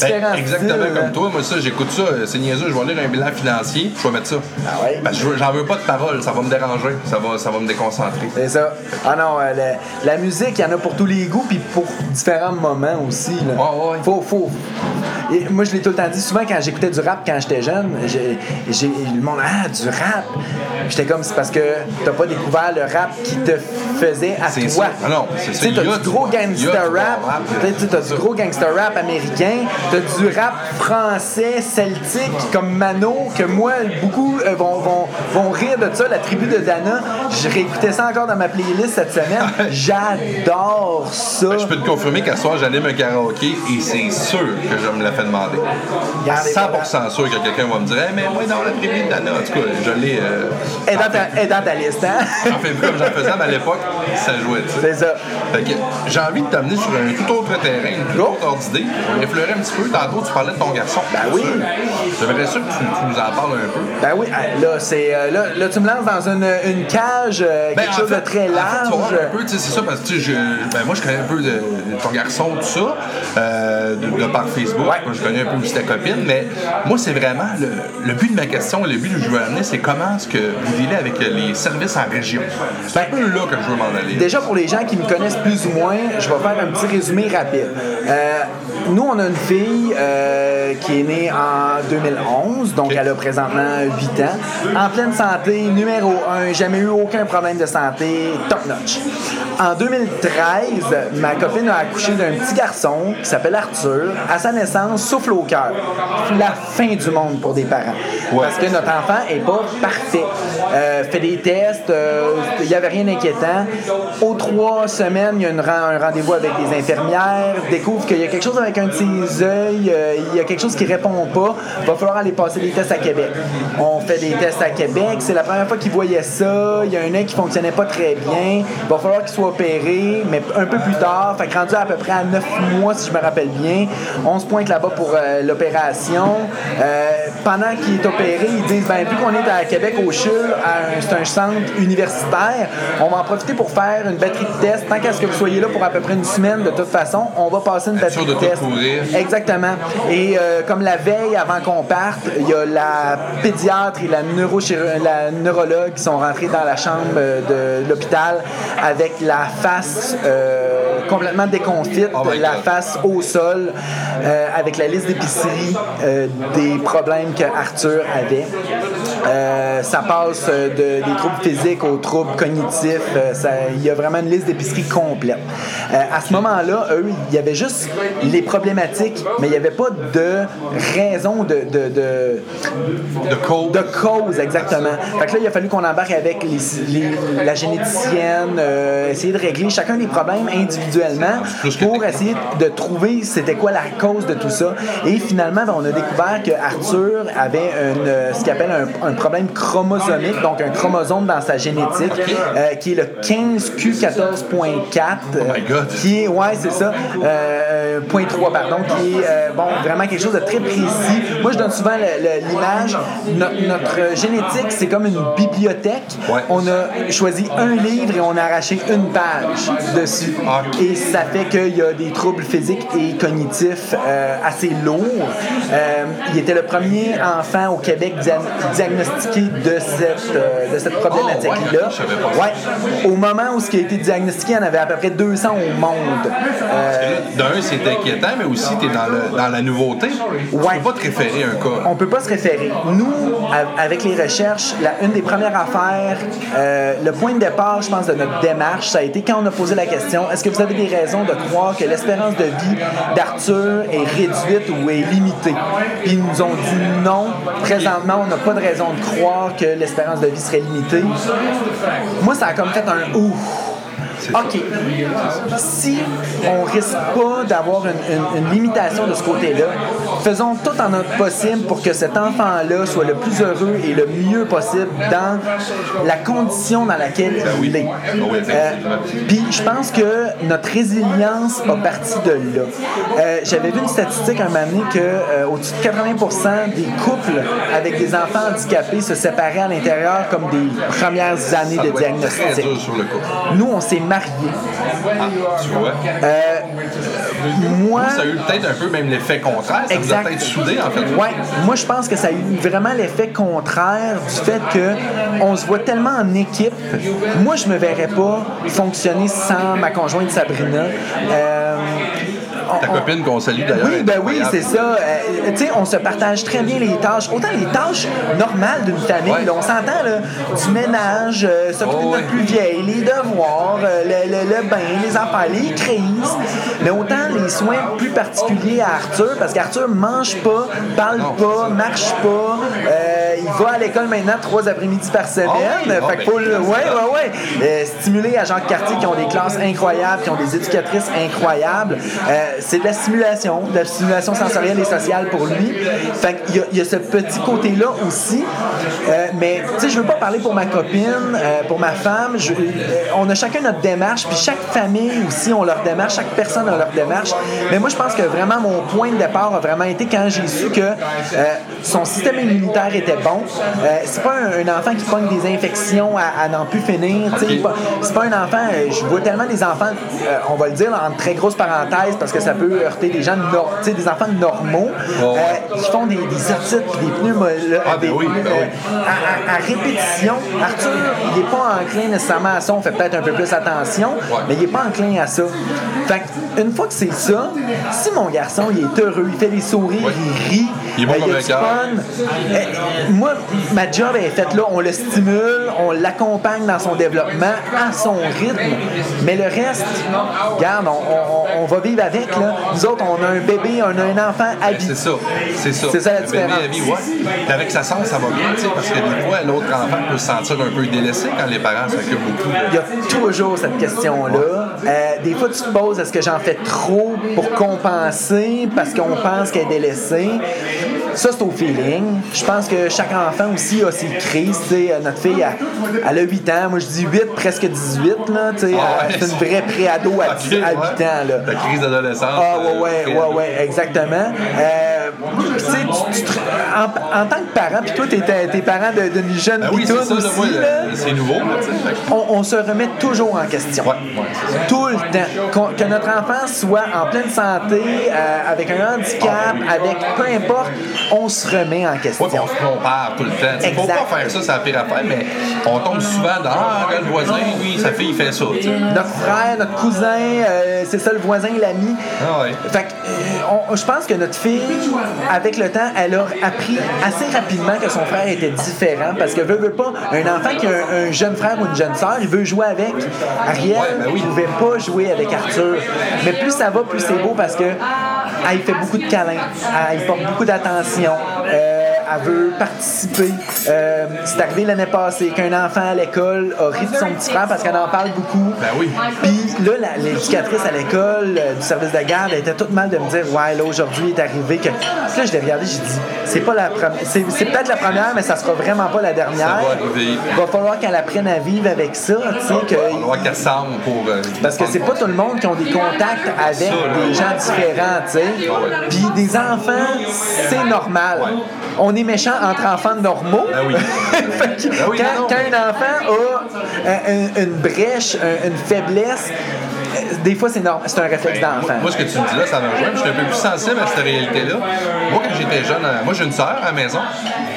Ben, exactement styles, comme hein. toi. Moi, ça, j'écoute ça, euh, c'est niaiseux. Je vais lire un bilan financier, je vais mettre ça. Ah ouais? Parce que je veux- j'en veux pas de paroles, ça va me déranger, ça va, ça va me déconcentrer. C'est ça. Ah non, euh, la, la musique, il y en a pour tous les goûts, puis pour différents moments aussi. Là. Ouais, ouais. Faut, faut. Et moi, je l'ai tout le temps dit, souvent quand j'écoutais du rap quand j'étais jeune, j'ai, le monde, ah, du rap. J'étais comme, c'est parce que t'as pas découvert le rap qui te faisait à toi. ça. Ah non, c'est Tu ça. t'as du gros gangster rap, t'as du gros gangster rap américain, t'as du rap français, celtique, comme Mano, que moi, beaucoup euh, vont, vont, vont rire de ça, la tribu de Dana. Je réécoutais ça encore dans ma playlist cette semaine. J'adore ça. Ben, Je peux te confirmer qu'à soir, j'anime un karaoké et c'est sûr que je me la fais demander. Regardez, 100% sûr que quelqu'un va me dire Hey, mais moi, dans la tribu de Dana, en tout cas, je l'ai. euh, Et dans, ta, est dans ta liste, hein? J'en fais plus comme j'en faisais, mais à l'époque, ça jouait, tu sais. C'est ça. Fait que j'ai envie de t'amener sur un tout autre terrain, une toute Go. autre ordre d'idée. On va effleurer un petit peu. Tantôt, tu parlais de ton garçon. Ben oui. J'aimerais ça que tu, tu nous en parles un peu. Ben oui, là, c'est, euh, là, là, tu me lances dans une, une cage, euh, Ben, quelque chose fait- de très en fait, large. tu un peu, tu sais, c'est ça, parce que je, ben, moi, je connais un peu de, de ton garçon, tout ça, euh, de, de par Facebook. Ouais. Moi, je connais un peu aussi ta copine, mais moi, c'est vraiment le, le but de ma question, le but que je veux amener, c'est comment est-ce que vous dealez avec les services en région? C'est un peu là que je veux m'en aller. Déjà, pour les gens qui me connaissent plus ou moins, je vais faire un petit résumé rapide. Euh, nous, on a une fille euh, qui est née en 2011, donc elle a présentement 8 ans. En pleine santé, numéro 1, jamais eu aucun problème de santé, top notch. En 2013, ma copine a accouché d'un petit garçon qui s'appelle Arthur. À sa naissance, souffle au cœur. La fin du monde pour des parents. Ouais. Parce que notre enfant est pas parfait. Euh, fait des tests, euh, il n'y avait rien d'inquiétant. Aux trois semaines, il y a une un rendez-vous avec des infirmières, découvre qu'il y a quelque chose avec un de ses œil, euh, il y a quelque chose qui répond pas, va falloir aller passer des tests à Québec. On fait des tests à Québec, c'est la première fois qu'il voyait ça, il y a un œil qui fonctionnait pas très bien, il va falloir qu'il soit opéré, mais un peu plus tard, fait que rendu à peu près à 9 mois, si je me rappelle bien, on se pointe là-bas pour euh, l'opération. Euh, pendant qu'il est opéré, ils disent, ben, vu qu'on est à Québec au CHUL, c'est un centre universitaire, on va en profiter pour faire une batterie de tests. Tant qu'à ce que vous soyez là pour à peu près une semaine, de toute façon, on va passer une batterie de de tests. Exactement. Et euh, comme la veille avant qu'on parte, il y a la pédiatre et la, neurologue qui sont rentrés dans la chambre de l'hôpital avec la face euh, complètement déconfite, Oh la face au sol, euh, avec la liste d'épicerie euh, des problèmes que Arthur avait. Euh, ça passe euh, de- des troubles physiques aux troubles cognitifs. Euh, il y a vraiment une liste d'épicerie complète. Euh, à ce moment-là, eux, il y avait juste les problématiques, mais il n'y avait pas de raison de, de, de, De code. de cause, exactement. Fait que là, il a fallu qu'on embarque avec les, les- la généticienne, euh, essayer de régler chacun des problèmes individuellement pour essayer de trouver c'était quoi la cause de tout ça. Et finalement, ben, on a découvert que Arthur avait une, ce qu'il appelle un, un problème chromosomique, donc un chromosome dans sa génétique, euh, qui est le 15q14.4. Oh my God. Qui est, ouais, c'est ça, euh, euh, point 3, pardon, qui est, euh, bon, vraiment quelque chose de très précis. Moi, je donne souvent l'image, no- notre génétique, c'est comme une bibliothèque. On a choisi un livre et on a arraché une page dessus. Et ça fait qu'il y a des troubles physiques et cognitifs euh, assez lourds. Euh, il était le premier enfant au Québec dia- diagnostiqué de cette, euh, de cette problématique-là. Oh, ouais. Au moment où ce qui a été diagnostiqué, il y en avait à peu près 200 au monde. Euh, D'un, c'est inquiétant, mais aussi, tu es dans, le- dans la nouveauté. Ouais. peux pas te référer à un cas. on peut pas se référer. Nous, avec les recherches, la- une des premières affaires, euh, le point de départ, je pense, de notre démarche, ça a été quand on a posé la question est-ce que vous avez des raisons de croire que l'espérance de vie d'Arthur est réduite ou est limitée? Puis ils nous ont dit non. Présentement, on n'a pas de raison de croire que l'espérance de vie serait limitée. Moi, ça a comme fait un ouf. OK. Si on risque pas d'avoir une, une- une limitation de ce côté-là, faisons tout en notre possible pour que cet enfant-là soit le plus heureux et le mieux possible dans la condition dans laquelle il est. oui, Euh, Puis je pense que notre résilience a parti de là. Euh, J'avais vu une statistique un moment donné que euh, au-dessus de 80% des couples avec des enfants handicapés se séparaient à l'intérieur comme des premières années Ça de diagnostic. Nous, on s'est mariés. Ah, tu vois? Moi, Ça a eu peut-être un peu même l'effet contraire. Ça Exact. en fait. Ouais, moi je pense que ça a eu vraiment l'effet contraire du fait que on se voit tellement en équipe. Moi, je me verrais pas fonctionner sans ma conjointe Sabrina. Euh, Ta copine qu'on salue d'ailleurs. Oui, ben oui, c'est ça. Euh, tu sais, on se partage très bien les tâches. Autant les tâches normales d'une famille. Ouais. là, on s'entend, là, du ménage, euh, s'occuper Oh, de notre ouais. plus vieille, les devoirs, euh, le, le- le bain, les affaires, les crises. Mais autant les soins plus particuliers à Arthur, parce qu'Arthur mange pas, parle Non, pas, marche pas. il va à l'école maintenant trois après-midi par semaine. Ah oui, ah fait que ben, faut ouais, ouais, ouais. Stimuler à Jacques Cartier qui ont des classes incroyables, qui ont des éducatrices incroyables. Euh, c'est de la stimulation, de la stimulation sensorielle et sociale pour lui. Fait qu'il y a, il y a ce petit côté-là aussi. Euh, mais, tu sais, je veux pas parler pour ma copine, euh, pour ma femme. Je- euh, on a chacun notre démarche, puis chaque famille aussi ont leur démarche, chaque personne a leur démarche. Mais moi, je pense que vraiment mon point de départ a vraiment été quand j'ai su que euh, son système immunitaire était bon. C'est pas un, un enfant qui pogne des infections à, à n'en plus finir. tu sais. Ok. Pas- C'est pas un enfant, je vois tellement des enfants, on va le dire en très grosse parenthèse parce que ça peut heurter des gens, sais, des enfants normaux Oh, euh, qui font des, des puis des Ah, ben ben oui. à, à- à répétition. Arthur, il n'est pas enclin nécessairement à ça, on fait peut-être un peu plus attention, mais il n'est pas enclin à ça. Fait une fois que c'est ça, si mon garçon il est heureux, il fait des sourires, il rit, Il est bon euh, a du cœur. fun. Eh, moi, ma job est faite là, on le stimule, on l'accompagne dans son développement à son rythme, mais le reste, regarde, on, on- on va vivre avec. Là. Nous autres, on a un bébé, on a un enfant à vie. C'est ça, c'est ça. C'est ça la Le bébé différence. à vie, ouais. Puis avec sa sens, ça va bien, tu sais, parce que des fois, l'autre enfant peut se sentir un peu délaissé quand les parents s'occupent beaucoup. Il y a toujours cette question-là. Euh, des fois, tu te poses est-ce que j'en fais trop pour compenser parce qu'on pense qu'elle est délaissée? Ça, c'est au feeling. Je pense que chaque enfant aussi a ses crises. Euh, notre fille, elle, elle a 8 ans. Moi, je dis 8, presque 18. Là. Ah ouais. C'est une vraie pré-ado à, 10 Ok, à 8 ouais. ans. Là. La crise d'adolescence. Ah, ouais, euh, ouais, ouais, ouais, exactement. Euh, tu sais, te- en, en tant que parent, puis toi, t'es t'es parent de- d'une jeune Ben oui, pitoune aussi, moi, là, euh, c'est nouveau, on, on se remet toujours en question. Ouais, ouais. Tout le temps. Que notre enfant soit en pleine santé, euh, avec un handicap, avec peu importe, on se remet en question. Ouais, on se compare tout le temps. Il faut Exact. pas faire ça, c'est la pire affaire, mais on tombe souvent dans Ah, le voisin, lui, sa fille, il fait ça. Notre frère, notre cousin, euh, c'est ça le voisin, l'ami. Ah ouais. Fait que, euh, on- je pense que notre fille, avec le temps, elle a appris assez rapidement que son frère était différent parce que veut, veut pas, un enfant qui a un, un jeune frère ou une jeune sœur, il veut jouer avec. Ariel ben oui. ne pouvait pas jouer avec Arthur. Mais plus ça va, plus c'est beau parce que elle fait beaucoup de câlins, elle il porte beaucoup d'attention. Euh, elle veut participer. Euh, c'est arrivé l'année passée qu'un enfant à l'école a ri de son petit frère parce qu'elle en parle beaucoup. Ben oui. Puis là, la- l'éducatrice à l'école euh, du service de garde elle était toute mal de me dire Ouais, là, aujourd'hui, il est arrivé que. Puis là, je l'ai regardé, j'ai dit C'est pas la première. C'est, c'est peut-être la première, mais ça sera vraiment pas la dernière. Il va falloir qu'elle apprenne à vivre avec ça, que. On va qu'elle semble pour. euh, Parce que c'est pas tout le monde qui ont des contacts avec Ça, là. des gens différents, tu sais. Puis des enfants, c'est normal. On est méchant entre enfants normaux. Ben oui. Que Ben oui, quand, un enfant a euh, une, une brèche, un- une faiblesse, euh, des fois c'est normal, c'est un réflexe Ben, d'enfant. moi, ce que tu me dis là, ça me rejoint. Je suis un peu plus sensible à cette réalité-là. Moi, quand j'étais jeune, euh, moi, j'ai une sœur à la maison.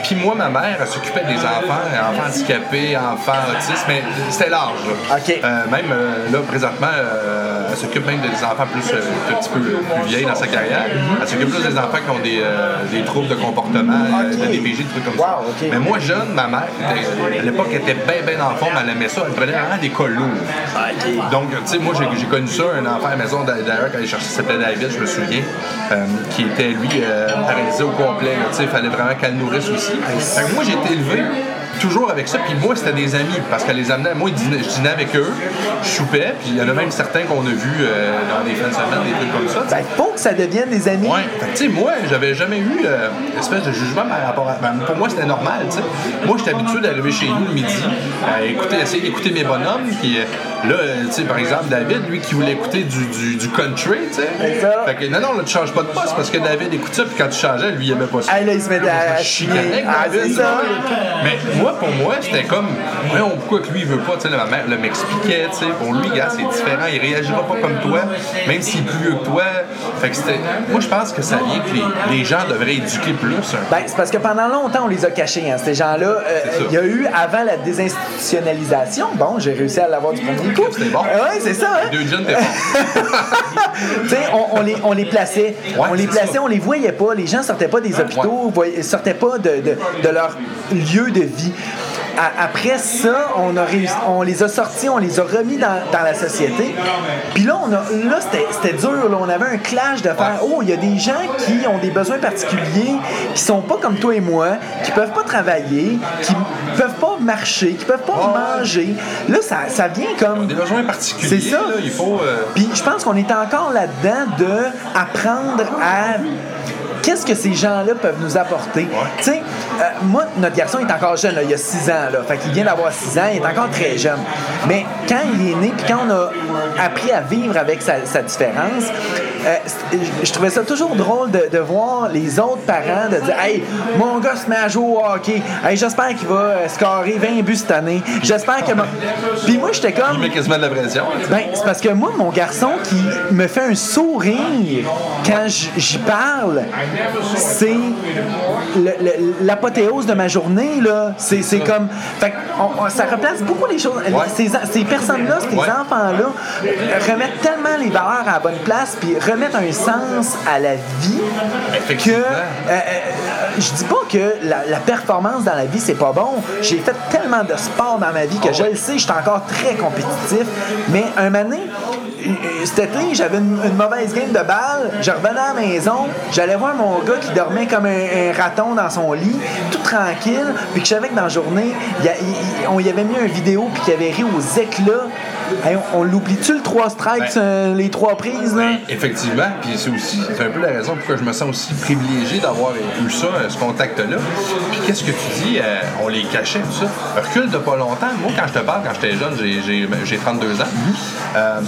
Puis moi, ma mère, elle s'occupait des enfants, enfants handicapés, enfants autistes, mais c'était large. Là. OK. Euh, même là, présentement, euh, elle s'occupe même des enfants plus, euh, un petit peu plus vieilles dans sa carrière. Elle s'occupe plus des enfants qui ont des, euh, des troubles de comportement, euh, OK. de DPJ, des trucs comme ça. Wow. Mais moi, jeune, ma mère, à l'époque, elle était bien, bien en forme, elle aimait ça. Elle prenait vraiment des cols lourds. Donc, tu sais, moi, j'ai j'ai connu ça, un enfant à la maison, d'ailleurs, quand il cherchait, s'appelait David, je me souviens, euh, qui était, lui, euh, paralysé au complet. Tu sais, il fallait vraiment qu'elle le nourrisse aussi. Fait que moi, j'ai été élevé toujours avec ça, puis moi, c'était des amis, parce qu'elle les amenait. Moi, je dînais, avec eux, je soupais, puis il y en a même certains qu'on a vus euh, dans des fins de semaine, des trucs comme ça. Ben, faut que ça devienne des amis. Ouais, tu sais, moi, j'avais jamais eu euh, une espèce de jugement par rapport à. ben, pour moi, c'était normal, tu sais. Moi, j'étais habitué d'arriver chez nous le midi, à écouter, essayer d'écouter mes bonhommes, puis euh, là, euh, tu sais, par exemple, David, lui, qui voulait écouter du, du, du country, tu sais. Fait que non, non, là, tu changes pas de poste parce que David écoute ça, puis quand tu changeais, lui, il aimait pas ça. Ah, là, il se mettait à chier. avec Ah, David, ça. Mais moi, pour moi, c'était comme, voyons, pourquoi que lui, il veut pas, tu sais, ma mère le m'expliquait, tu sais, pour lui, gars, c'est différent, il réagira pas comme toi, même s'il est plus vieux que toi. Fait que c'était, moi, je pense que ça vient que les, les gens devraient éduquer plus. hein. Ben, c'est parce que pendant longtemps, on les a cachés, hein, ces gens-là. Euh. Il y a eu, avant la désinstitutionnalisation, bon, j'ai réussi à l'avoir du premier coup. C'était bon. Oui, c'est ça. hein? Deux jeunes, t'es fort. Tu sais, on, on les, on les plaçait. Ouais, on les plaçait, ça. on les voyait pas. Les gens sortaient pas des hôpitaux, voyaient- sortaient pas de, de, de leur lieu de vie. Après ça, on, a réussi- on les a sortis, on les a remis dans, dans la société. Puis là, on a, là c'était, dur. là. On avait un clash de faire Oh, il y a des gens qui ont des besoins particuliers, qui sont pas comme toi et moi, qui peuvent pas travailler, qui peuvent pas marcher, qui peuvent pas manger. Là, ça, ça vient comme. Des besoins particuliers, C'est ça. là, il faut. euh, Puis je pense qu'on est encore là-dedans de apprendre à qu'est-ce que ces gens-là peuvent nous apporter? Tu sais, euh, moi, notre garçon est encore jeune, là, il a 6 ans, là, fait qu'il vient d'avoir 6 ans, il est encore très jeune. Mais quand il est né, puis quand on a appris à vivre avec sa, sa différence, euh, je- trouvais ça toujours drôle de, de voir les autres parents de dire Hey, mon gars se met à jouer au hockey. Hey, j'espère qu'il va euh, scorer 20 buts cette année. J'espère que. Puis moi, j'étais comme. il met quasiment de la pression. là, tu sais. Ben, c'est parce que moi, mon garçon qui me fait un sourire quand j'y parle, c'est l'apothéose de ma journée, là. C'est comme. Fait on- on- ça replace beaucoup les choses. Ces, ces personnes-là, ces Ouais. enfants-là, remettent tellement les valeurs à la bonne place, puis remettent un sens à la vie que. Effectivement. euh, euh, je dis pas que la, la performance dans la vie, c'est pas bon. J'ai fait tellement de sport dans ma vie que je le sais, je suis encore très compétitif. Mais un euh, cet été, j'avais une, une mauvaise game de balle. Je revenais à la maison, j'allais voir mon gars qui dormait comme un, un raton dans son lit, tout tranquille. Puis que je savais que dans la journée, il y a- il- il- on y avait mis une vidéo puis qu'il avait ri aux éclats. Hey, on on l'oublie-tu le 3 strikes, euh, les trois prises, là? Effectivement, puis c'est aussi, c'est un peu la raison pourquoi je me sens aussi privilégié d'avoir eu ça, euh, ce contact-là. Puis qu'est-ce que tu dis, euh, on les cachait, tout ça? Recule de pas longtemps. Moi, quand je te parle, quand j'étais jeune, j'ai, j'ai, ben, j'ai 32 ans, euh,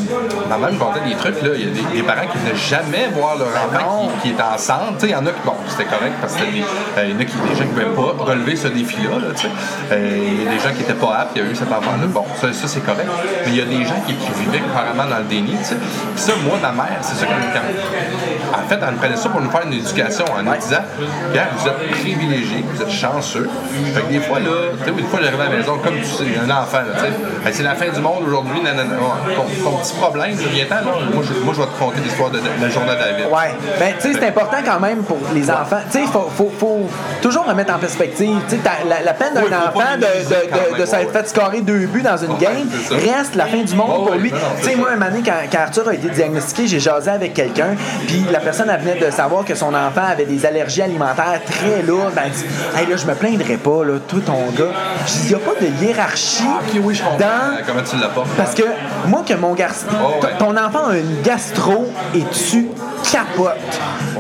ma mère me contait des trucs, là. Il y a des, des parents qui venaient jamais voir leur enfant qui, qui est sais, il y en a qui, bon, c'était correct parce que c'était des, euh, il y en a qui, des gens qui ne pouvaient pas relever ce défi-là, là, tu sais. Il y a des gens qui n'étaient pas aptes, il y a eu cet enfant-là. Bon, ça, ça, c'est correct. Mais il y a des gens qui, qui vivaient carrément dans le déni, tu sais. Puis ça, moi, ma mère, c'est ça quand, quand- En fait, elle me prenait ça pour nous faire une éducation en nous disant Pierre, vous êtes privilégiés, vous êtes chanceux. Fait que des fois, là, tu sais, une fois, j'arrive à la maison, comme tu sais, un enfant, là, tu sais. Hey, c'est la fin du monde aujourd'hui, nanana. Ton, ton petit problème, viens-t'en, là. Moi, je, moi, je vais te conter l'histoire de, de la journée de David. Ouais. Ben, tu sais, c'est important quand même pour les enfants. Tu sais, il faut, faut, faut toujours remettre en perspective. Tu sais, la, la peine d'un Oui, enfant de, de, de, s'être ouais. fait scorer deux buts dans une Ouais, game reste la fin du monde pour ouais, lui. Tu sais, moi, une année, quand, quand Arthur a été diagnostiqué, j'ai jasé avec quelqu'un, puis la personne, elle venait de savoir que son enfant avait des allergies alimentaires très lourdes. Elle dit Hey, là, je me plaindrais pas, là, tout ton gars. Je dis Il n'y a pas de hiérarchie Ok, oui, je dans Euh, Comment tu l'as pas? parce que moi, que mon garçon. Oh, ouais. Ton enfant a une gastro et tu capotes.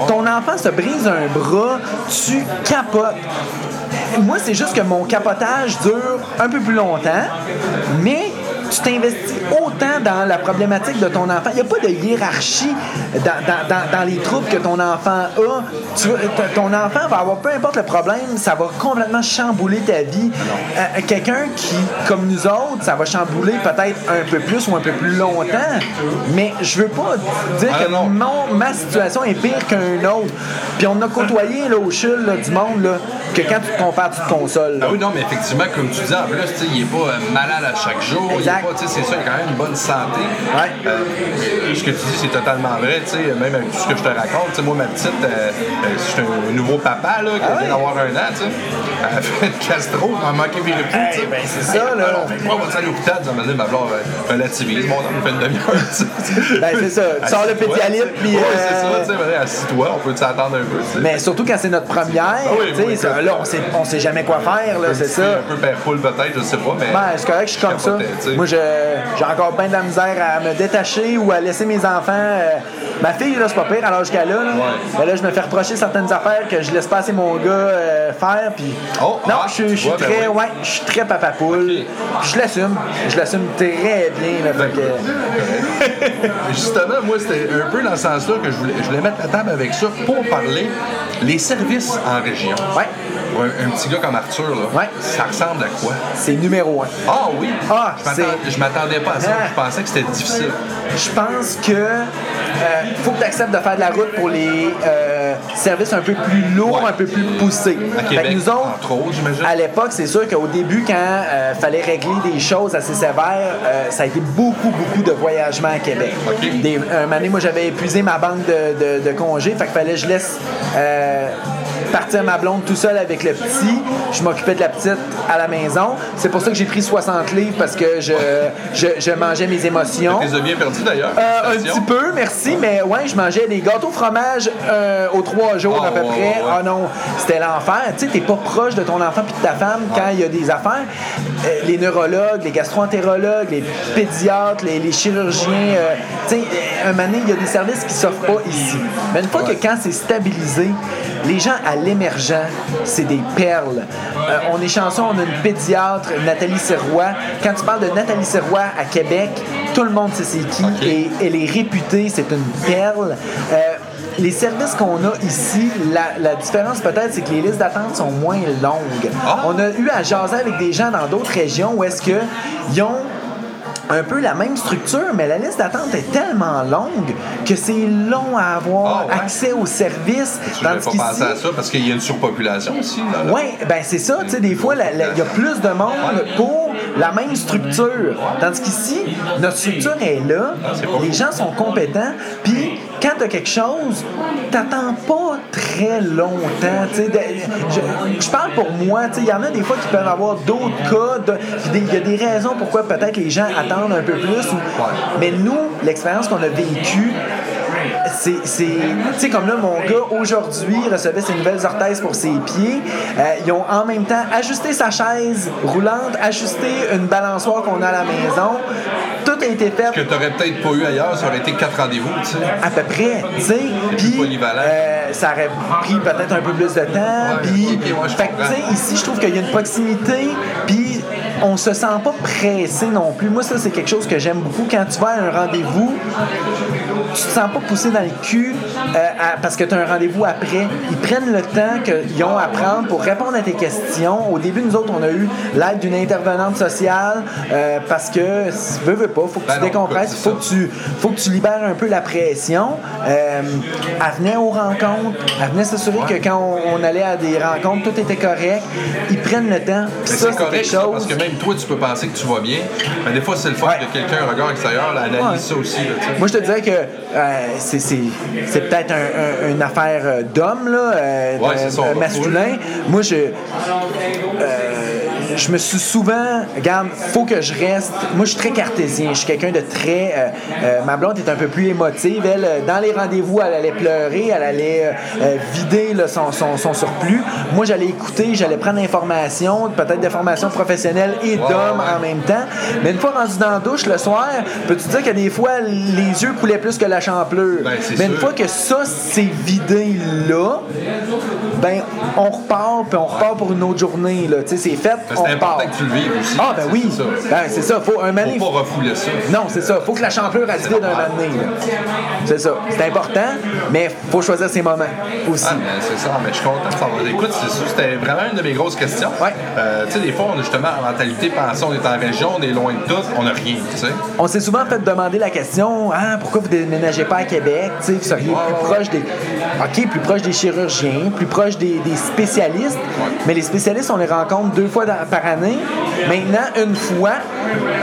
Ton enfant se brise un bras, tu capotes. Moi, c'est juste que mon capotage dure un peu plus longtemps, mais tu t'investis autant dans la problématique de ton enfant. Il n'y a pas de hiérarchie dans, dans- dans- dans les troubles que ton enfant a. Tu ton enfant va avoir, peu importe le problème, ça va complètement chambouler ta vie. Euh, Quelqu'un qui, comme nous autres, ça va chambouler peut-être un peu plus ou un peu plus longtemps, mais je veux pas dire Ah, que non. mon- ma situation est pire qu'un autre. Puis on a côtoyé là, au chul là, du monde là, que quand tu te compares, tu te consoles. Ah oui, non, mais effectivement, comme tu dis, en plus, il n'est pas euh, malade à chaque jour. Exact. c'est ça, il a quand même une bonne santé. Ouais. Euh, ce que tu dis, c'est totalement vrai, tu sais, même avec tout ce que je te raconte. Tu sais, moi, ma petite, euh, euh, je suis un nouveau papa, là, qui Ah vient d'avoir un an, tu sais. Elle a fait une gastro, elle m'a manqué mes sais. ben, c'est ça, là. Alors, on fait quoi, on va à l'hôpital, ça m'a dit, ma blonde relativise, mon homme, fait une demi-heure, tu sais. Ben, c'est ça. Tu sors le pédialyte, puis, Ouais, c'est ça, tu sais, assis-toi, on peut s'attendre un peu. Mais surtout quand c'est notre première, Ah là, on sait, on sait jamais quoi faire, là, c'est ça. Un peu père poule, peut-être, je sais pas, mais. Ben, c'est correct, je suis comme ça. Moi, j'ai encore bien de la misère à me détacher ou à laisser mes enfants. euh, ma fille, là, c'est pas pire à l'âge qu'elle a. Là. Ouais. Mais là, je me fais reprocher certaines affaires que je laisse pas assez mon gars euh, faire. Puis... Oh, non, ah, je suis- je suis ouais, ben très, oui. ouais, je suis très papa poule. Je l'assume. Je l'assume très bien. Là, que- Justement, moi, c'était un peu dans ce sens-là que je voulais, je voulais mettre la table avec ça pour parler les services en région. Ouais. Pour un, un petit gars comme Arthur, là, Ouais. ça ressemble à quoi? c'est numéro un. Ah oui! Ah, je m'attendais- pas à ça. Ah. Je pensais que c'était difficile. Je pense que euh, faut que tu acceptes de faire de la route pour les euh, services un peu plus lourds, Ouais. un peu plus poussés. À Fait que nous autres, entre autres, j'imagine. à l'époque, c'est sûr qu'au début, quand euh, fallait régler des choses assez sévères, euh, ça a été beaucoup, beaucoup de voyagements à Québec. OK. Des, un moment donné, moi, j'avais épuisé ma banque de, de, de congés, fait qu'il fallait que je laisse euh, partir ma blonde tout seul avec le petit. Je m'occupais de la petite à la maison. C'est pour ça que j'ai pris 60 livres parce que je, je, je mangeais mes émotions. Tu les as bien perdus d'ailleurs. Euh, un petit peu, merci, mais ouais, je mangeais des gâteaux fromage euh, aux trois jours Ah, à peu ouais, près. ouais. Ah non, c'était l'enfer. Tu sais, t'es pas proche de ton enfant puis de ta femme quand il y a des affaires. Euh, les neurologues, les gastroentérologues, les pédiatres, les, les chirurgiens, tu sais, un moment il y a des services qui s'offrent pas ici. Mais une fois que quand c'est stabilisé, les gens à l'émergent, c'est des perles. Euh, on est chanceux, on a une pédiatre, Nathalie Serrois. Quand tu parles de Nathalie Serrois à Québec, tout le monde sait c'est qui et elle est réputée, c'est une perle. Euh, les services qu'on a ici, la, la différence peut-être, c'est que les listes d'attente sont moins longues. Ah. On a eu à jaser avec des gens dans d'autres régions où est-ce qu'ils ont un peu la même structure, mais la liste d'attente est tellement longue que c'est long à avoir Ah, ouais? accès aux services. Tu n'avais pas pensé à ça parce qu'il y a une surpopulation aussi. Oui, ben c'est ça, tu sais, des fois, il y a plus de monde pour la même structure. Tandis qu'ici, notre structure est là, pas les gens sont compétents, puis quand tu as quelque chose, t'attends pas très longtemps. De- Je, je parle pour moi, il y en a des fois qui peuvent avoir d'autres cas, il y a des raisons pourquoi peut-être les gens attendent un peu plus. Mais nous, l'expérience qu'on a vécue, c'est, c'est- tu sais, comme là, mon gars, aujourd'hui, recevait ses nouvelles orthèses pour ses pieds. Euh, ils ont en même temps ajusté sa chaise roulante, ajusté une balançoire qu'on a à la maison, tout a été fait. Que t'aurais peut-être pas eu ailleurs, ça aurait été quatre rendez-vous, tu sais. À peu près, tu sais. Puis, euh, ça aurait pris peut-être un peu plus de temps. Puis, fait tu sais, ici, je trouve qu'il y a une proximité. Puis, on se sent pas pressé non plus. Moi, ça, c'est quelque chose que j'aime beaucoup. Quand tu vas à un rendez-vous, tu te sens pas poussé dans le cul euh, à- parce que tu as un rendez-vous après. Ils prennent le temps qu'ils ont à prendre pour répondre à tes questions. Au début, nous autres, on a eu l'aide d'une intervenante sociale euh, parce que, veux, veux pas, faut que Ben tu non, décompresses, faut que tu, faut que tu libères un peu la pression. Euh, elle venait aux rencontres, elle venait s'assurer que quand on, on allait à des rencontres, tout était correct. Ils prennent le temps. C'est correct, chose. parce que même toi, tu peux penser que tu vas bien. Mais des fois, c'est le Ouais. de quelqu'un, un regard extérieur, là, analyse Ouais. ça aussi. Là. Moi, je te dirais que c'est, c'est, peut-être un- un- une affaire euh, d'homme, là, euh, Ouais, euh, masculin. Moi, je. Je me suis souvent, regarde, faut que je reste. Moi, je suis très cartésien. Je suis quelqu'un de très. euh, euh, ma blonde est un peu plus émotive. Elle, euh, dans les rendez-vous, elle allait pleurer, elle allait euh, vider là, son, son, son surplus. Moi, j'allais écouter, j'allais prendre l'information, peut-être des formations professionnelles et d'hommes en même temps. Mais une fois rendu dans la douche le soir, peux-tu dire que des fois, les yeux coulaient plus que la champlure? Ben, Mais une sûr. fois que ça, c'est vidé là, ben, on repart, puis on repart pour une autre journée. Là. Tu sais, c'est fait, on important que tu le vives aussi. Ah, ben oui. C'est ça. Ben, c'est ça. Faut un donné- Faut pas refouler ça. Non, c'est ça. Faut que la champlure elle se vide un moment donné, là. C'est ça. C'est important, mais faut choisir ses moments aussi. Ah, mais c'est ça, mais je suis content de savoir. Écoute, c'est ça, c'était vraiment une de mes grosses questions. Ouais. Euh, tu sais, des fois, on a justement la mentalité, pensée, on est en région, on est loin de tout, on n'a rien, tu sais. On s'est souvent fait demander la question ah, pourquoi vous déménagez pas à Québec Tu sais, Vous seriez plus proche des. OK, plus proche des chirurgiens, plus proche des, des spécialistes. Mais les spécialistes, on les rencontre deux fois dans- par année. Maintenant, une fois.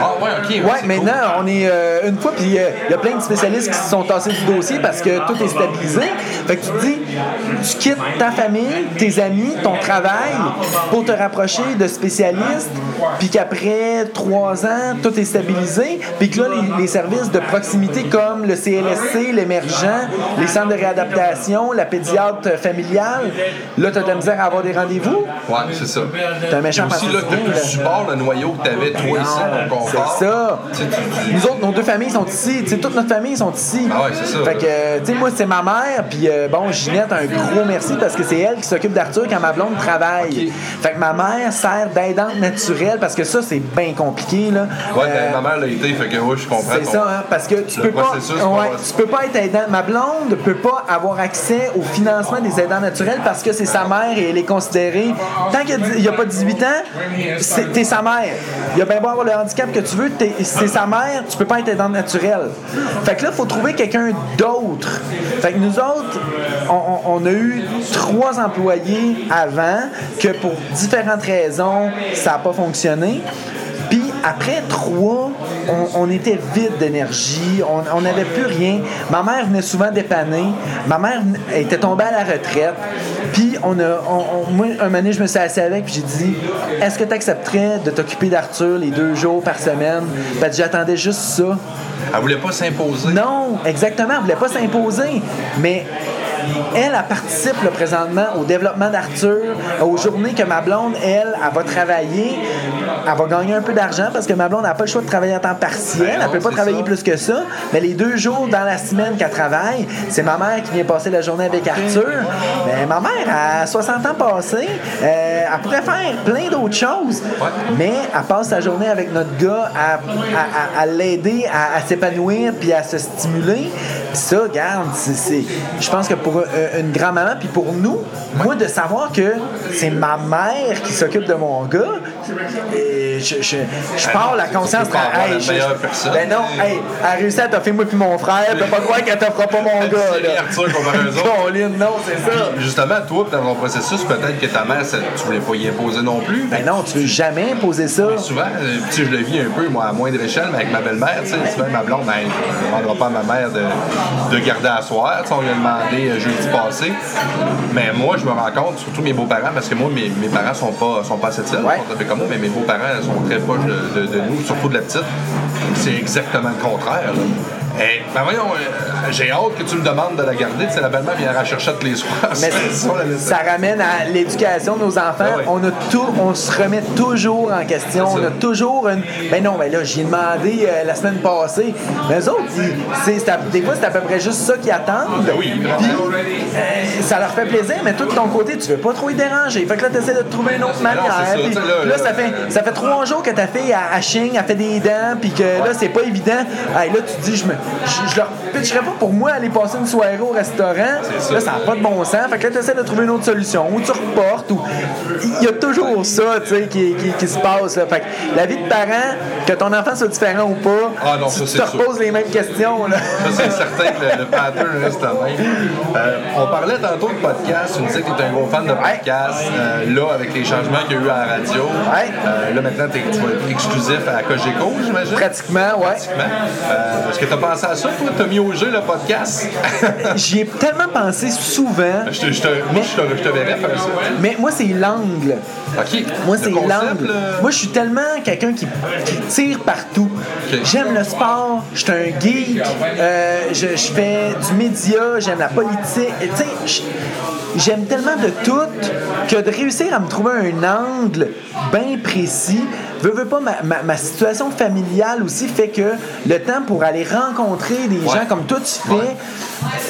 Ah, ouais, ok. Ouais, maintenant, on est euh, une fois, puis euh, il y a plein de spécialistes qui se sont tassés du dossier parce que tout est stabilisé. Fait que tu te dis, tu quittes ta famille, tes amis, ton travail pour te rapprocher de spécialistes, puis qu'après trois ans, tout est stabilisé, puis que là, les, les services de proximité comme le CLSC, l'émergent, les centres de réadaptation, la pédiatre familiale, là, tu as de la misère à avoir des rendez-vous? Ouais, c'est ça. T'es un méchant aussi, là, t'as plus de support, le noyau que t'avais, toi, ici, ton confort. C'est ça. Nous autres, nos deux familles sont ici. Tu sais, toute notre famille sont ici. Ah ouais, c'est ça. Fait que, euh, tu sais, moi, c'est ma mère. Puis, euh, bon, Ginette, un gros merci parce que c'est elle qui s'occupe d'Arthur quand ma blonde travaille. Fait que ma mère sert d'aidante naturelle parce que ça, c'est bien compliqué, là. Ouais, Euh, ben, ma mère l'a été, fait que ouais, je comprends. c'est ça, hein, parce que tu peux pas, ouais, tu peux pas être aidant. Ma blonde peut pas avoir accès au financement des aidants naturels parce que c'est sa mère et elle est considérée. Tant qu'il n'y a, pas 18 ans, c'est- t'es mère. Il a bien beau avoir le handicap que tu veux, t'es- c'est sa mère, tu peux pas être aidant naturel. Fait que là, il faut trouver quelqu'un d'autre. Fait que nous autres, on- on a eu trois employés avant que pour différentes raisons, ça n'a pas fonctionné. Après trois, on, on était vide d'énergie, on n'avait plus rien. Ma mère venait souvent dépanner. Ma mère était tombée à la retraite. Puis on a, on- on- moi, un moment donné, je me suis assis avec puis j'ai dit Est-ce que tu accepterais de t'occuper d'Arthur les deux jours par semaine? Que j'attendais juste ça. Elle voulait pas s'imposer. Non, exactement, elle voulait pas s'imposer. Mais elle, elle participe là, présentement au développement d'Arthur, aux journées que ma blonde, elle, elle va travailler. Elle va gagner un peu d'argent parce que ma blonde n'a pas le choix de travailler en temps partiel. Ben elle non, peut pas travailler ça. plus que ça. Mais les deux jours dans la semaine qu'elle travaille, c'est ma mère qui vient passer la journée avec Arthur. Mais ma mère, a 60 ans passés. Euh, elle pourrait faire plein d'autres choses. Mais elle passe sa journée avec notre gars à, à- à- à l'aider à, s'épanouir puis à se stimuler. Puis ça, regarde, c'est, je pense que pour une grand-maman, puis pour nous, moi, de savoir que c'est ma mère qui s'occupe de mon gars, et je, je, je pars la conscience. peux avoir la je- meilleure personne. Ben non, hey, elle a réussi à t'offrir moi puis mon frère, t'as pas croire qu'elle t'offrira pas mon gars. C'est Là. Arthur non, c'est ça. Puis, justement, toi, dans ton processus, peut-être que ta mère, ça- tu voulais pas y imposer non plus. Ben non, tu veux jamais imposer ça. Souvent, euh, tu sais, je le vis un peu, moi, à moindre échelle, mais avec ma belle-mère, tu sais, souvent, ma blonde, ben, je ne demandera pas à ma mère de, de garder à soir. Tu sais, on lui a demandé euh, jeudi passé. Mais moi, je me rends compte, surtout mes beaux-parents, parce que moi, mes, mes parents sont pas, sont pas cette île, Ouais. sont mais mes beaux-parents sont très proches de, nous, surtout de la petite. C'est exactement le contraire. Ben voyons, euh, j'ai hâte que tu me demandes de la garder. Sais, la belle-mère vient la chercher tous les soirs. Mais C'est ça ramène à l'éducation de nos enfants. Ah oui. On a tout, on se remet toujours en question. C'est On a toujours une. Ben non, ben là, j'ai demandé euh, la semaine passée. Mais eux autres, c'est, c'est des fois, c'est à peu près juste ça qu'ils attendent. Ben oui. Puis, euh, ça leur fait plaisir, mais toi, de ton côté, tu veux pas trop y déranger. Fait que là, tu essaies de trouver une autre manière. c'est ça, Puis là, ça, fait, ça fait trois jours que ta fille, chigne, elle fait des dents, puis que là, c'est pas évident. Hey, là, tu te dis, je, me, je, je leur pitcherais pas pour moi aller passer une soirée au restaurant. ça. Là, ça n'a pas de bon sens. Fait que là, tu essaies de trouver une autre solution. Ou tu reportes. Ou... Il y a toujours ça, tu sais, qui, qui, qui se passe. Là. Fait que la vie de parent, que ton enfant soit différent ou pas, Ah non, tu ça, te reposes les mêmes questions. Là. Ça, c'est certain que le, le pattern reste le même. Euh, on parlait tantôt de podcast. Tu me disais que tu es un gros fan de podcast. Euh, là, avec les changements qu'il y a eu à la radio, euh, là, maintenant, tu vas être exclusif à Cogeco, j'imagine? Pratiquement, ouais. Pratiquement. Est-ce que tu as pensé à ça, toi? Tu as mis au jeu le podcast? J'y ai tellement pensé souvent. je te, je te- moi, je te, je te verrais faire ça. Mais moi, c'est l'angle. OK. Moi, c'est l'angle. Moi, je suis tellement quelqu'un qui, qui tire partout. J'aime le sport, je suis un geek, euh, je, je fais du média, j'aime la politique. Tu sais, j'aime tellement de tout que de réussir à me trouver un angle bien précis. Veux, veux pas, ma, ma- ma situation familiale aussi fait que le temps pour aller rencontrer des gens comme toi tu fais, Ouais.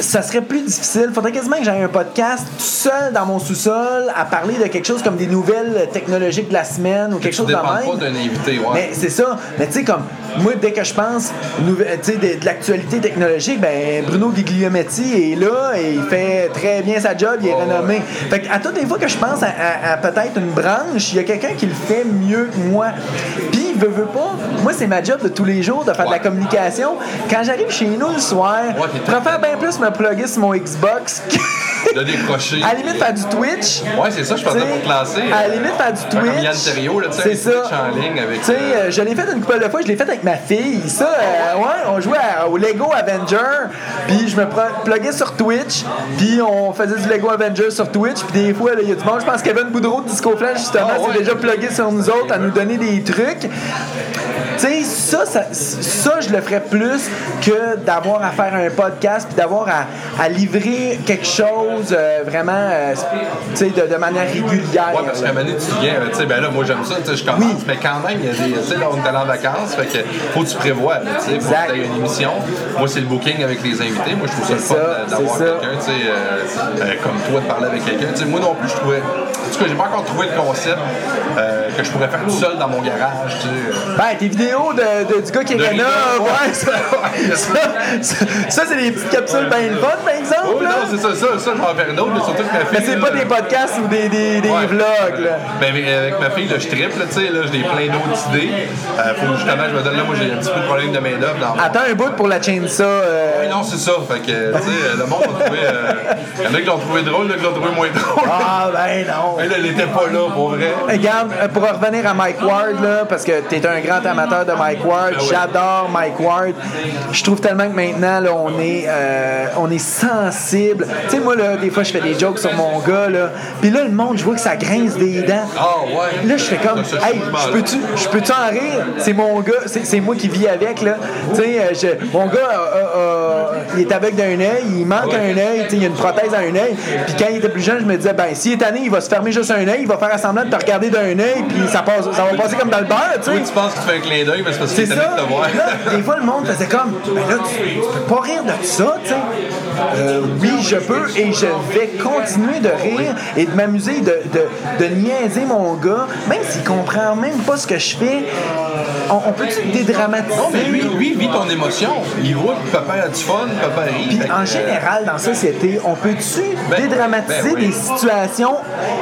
ça serait plus difficile. Faudrait quasiment que j'aie un podcast tout seul dans mon sous-sol à parler de quelque chose comme des nouvelles technologiques de la semaine ou quelque chose de même. pas d'un invité, ouais. Mais c'est ça. Mais tu sais, comme moi, dès que je pense de, de l'actualité technologique, ben Bruno Guglielmetti est là et il fait très bien sa job, il est Oh, renommé. Fait que à toutes les fois que je pense à, à- à peut-être une branche, il y a quelqu'un qui le fait mieux que moi. Puis, veut, veut pas, moi, c'est ma job de tous les jours de faire de la communication. Quand j'arrive chez nous le soir, Ouais, je préfère bien plus me plugger sur mon Xbox que- De décrocher. à la limite faire du Twitch. Ouais, c'est ça, je pensais pour classer. À la limite faire du Comme Twitch. Yann Terriot, là, tu sais, C'est. Twitch en ligne avec. Tu sais, euh, je l'ai fait une couple de fois, je l'ai fait avec ma fille. Ça, euh, ouais, on jouait à- au Lego Avenger, puis je me pluguais sur Twitch, puis on faisait du Lego Avenger sur Twitch, puis des fois, il y a du monde, je pense que Kevin Boudreau de Disco Flash, justement, Ah, ouais. s'est déjà plugué sur nous autres à nous donner des trucs. Tu sais, ça, ça, ça, je le ferais plus que d'avoir à faire un podcast puis d'avoir à, à livrer quelque chose euh, vraiment, euh, tu sais, de, de manière régulière. Ouais, parce qu'à un moment donné, tu viens, euh, tu sais, ben là, moi j'aime ça, tu sais, je commence, Oui. mais quand même, il y a des, tu sais, là, on est allé en vacances, fait que faut que tu prévois, tu sais, faut Exact. que tu une émission. Moi, c'est le booking avec les invités. Moi, je trouve ça le fun d'avoir quelqu'un, tu sais, euh, comme toi, de parler avec quelqu'un. Tu sais, moi non plus, je trouvais, en tout cas, j'ai pas encore trouvé le concept que je pourrais faire tout seul dans mon garage, tu sais. Euh. Ben, tes vidéos de, de- du gars qui là, Rina, ouais, ça, ça, c'est des petites capsules bien le fun, par exemple. Oh là. non, c'est ça, ça, ça, je vais en faire d'autres, là, surtout que ma fille. Mais c'est pas là, des podcasts ou des, des, des Ouais. vlogs, là. Ben, avec- avec ma fille, là, je triple, là, tu sais, là, j'ai plein d'autres idées. Euh, faut justement, je me donne là, moi, j'ai un petit peu de problème de main-d'œuvre. Attends un bout pour la chainsaw. euh, Oui, non, c'est ça. Fait que, tu sais, le monde a trouvé. euh, Il y en a qui l'ont trouvé drôle, d'autres qui l'ont trouvé moins drôle. Ah, ben non. Mais là, elle était pas là, pour vrai. Regarde, euh, pour revenir à Mike Ward, là, parce que tu es un grand amateur de Mike Ward, oui. j'adore Mike Ward. Je trouve tellement que maintenant, là, on est, euh, on est sensible. Tu sais, moi, là, des fois, je fais des jokes sur mon gars, là. Puis là, le monde, je vois que ça grince des dents. Ah, ouais. Là, je fais comme, hey, je peux-tu, je peux-tu en rire? C'est mon gars, c'est, moi qui vis avec, là. Tu sais, euh, mon gars, euh, euh, il est aveugle d'un œil, il manque Ouais. un œil, tu sais, il a une prothèse à un œil. Puis quand il était plus jeune, je me disais, ben, s'il est tanné, il va se fermer juste un œil, il va faire semblant de te regarder d'un œil, puis ça, passe, ça va passer comme dans le beurre, tu Oui, tu penses que tu fais un clin d'œil, mais c'est parce C'est qu'il était ça. de te voir. Là, des fois, le monde faisait comme, ben là, tu, tu peux pas rire de ça, tu sais. Euh, oui, je peux et je vais continuer de rire et de m'amuser, de, de, de niaiser mon gars, même s'il comprend même pas ce que je fais. On, on peut-tu dédramatiser? Non, mais lui, lui, vit ton émotion. Il voit que papa a du fun, papa rit. Puis que, en euh, général, dans la société, on peut-tu Ben, dédramatiser ben oui. des situations?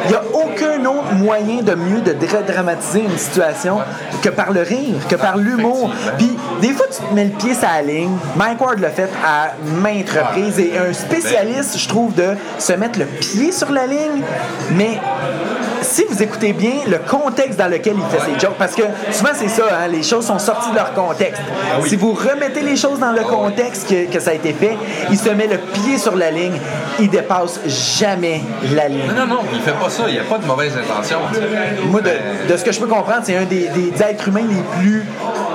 Il n'y a aucun autre moyen de mieux de dédramatiser une situation que par le rire, que par l'humour. Puis des fois, tu te mets le pied sur la ligne. Mike Ward l'a fait à maintes reprises C'est un spécialiste, je trouve, de se mettre le pied sur la ligne, mais si vous écoutez bien le contexte dans lequel il fait ses jokes, parce que souvent c'est ça, hein, les choses sont sorties de leur contexte. Si vous remettez les choses dans le contexte que, que ça a été fait, il se met le pied sur la ligne, il dépasse jamais la ligne. Non, non, non, il fait pas ça. Il n'y a pas de mauvaise intention. Moi, de, Mais- de ce que je peux comprendre, c'est un des, des êtres humains les plus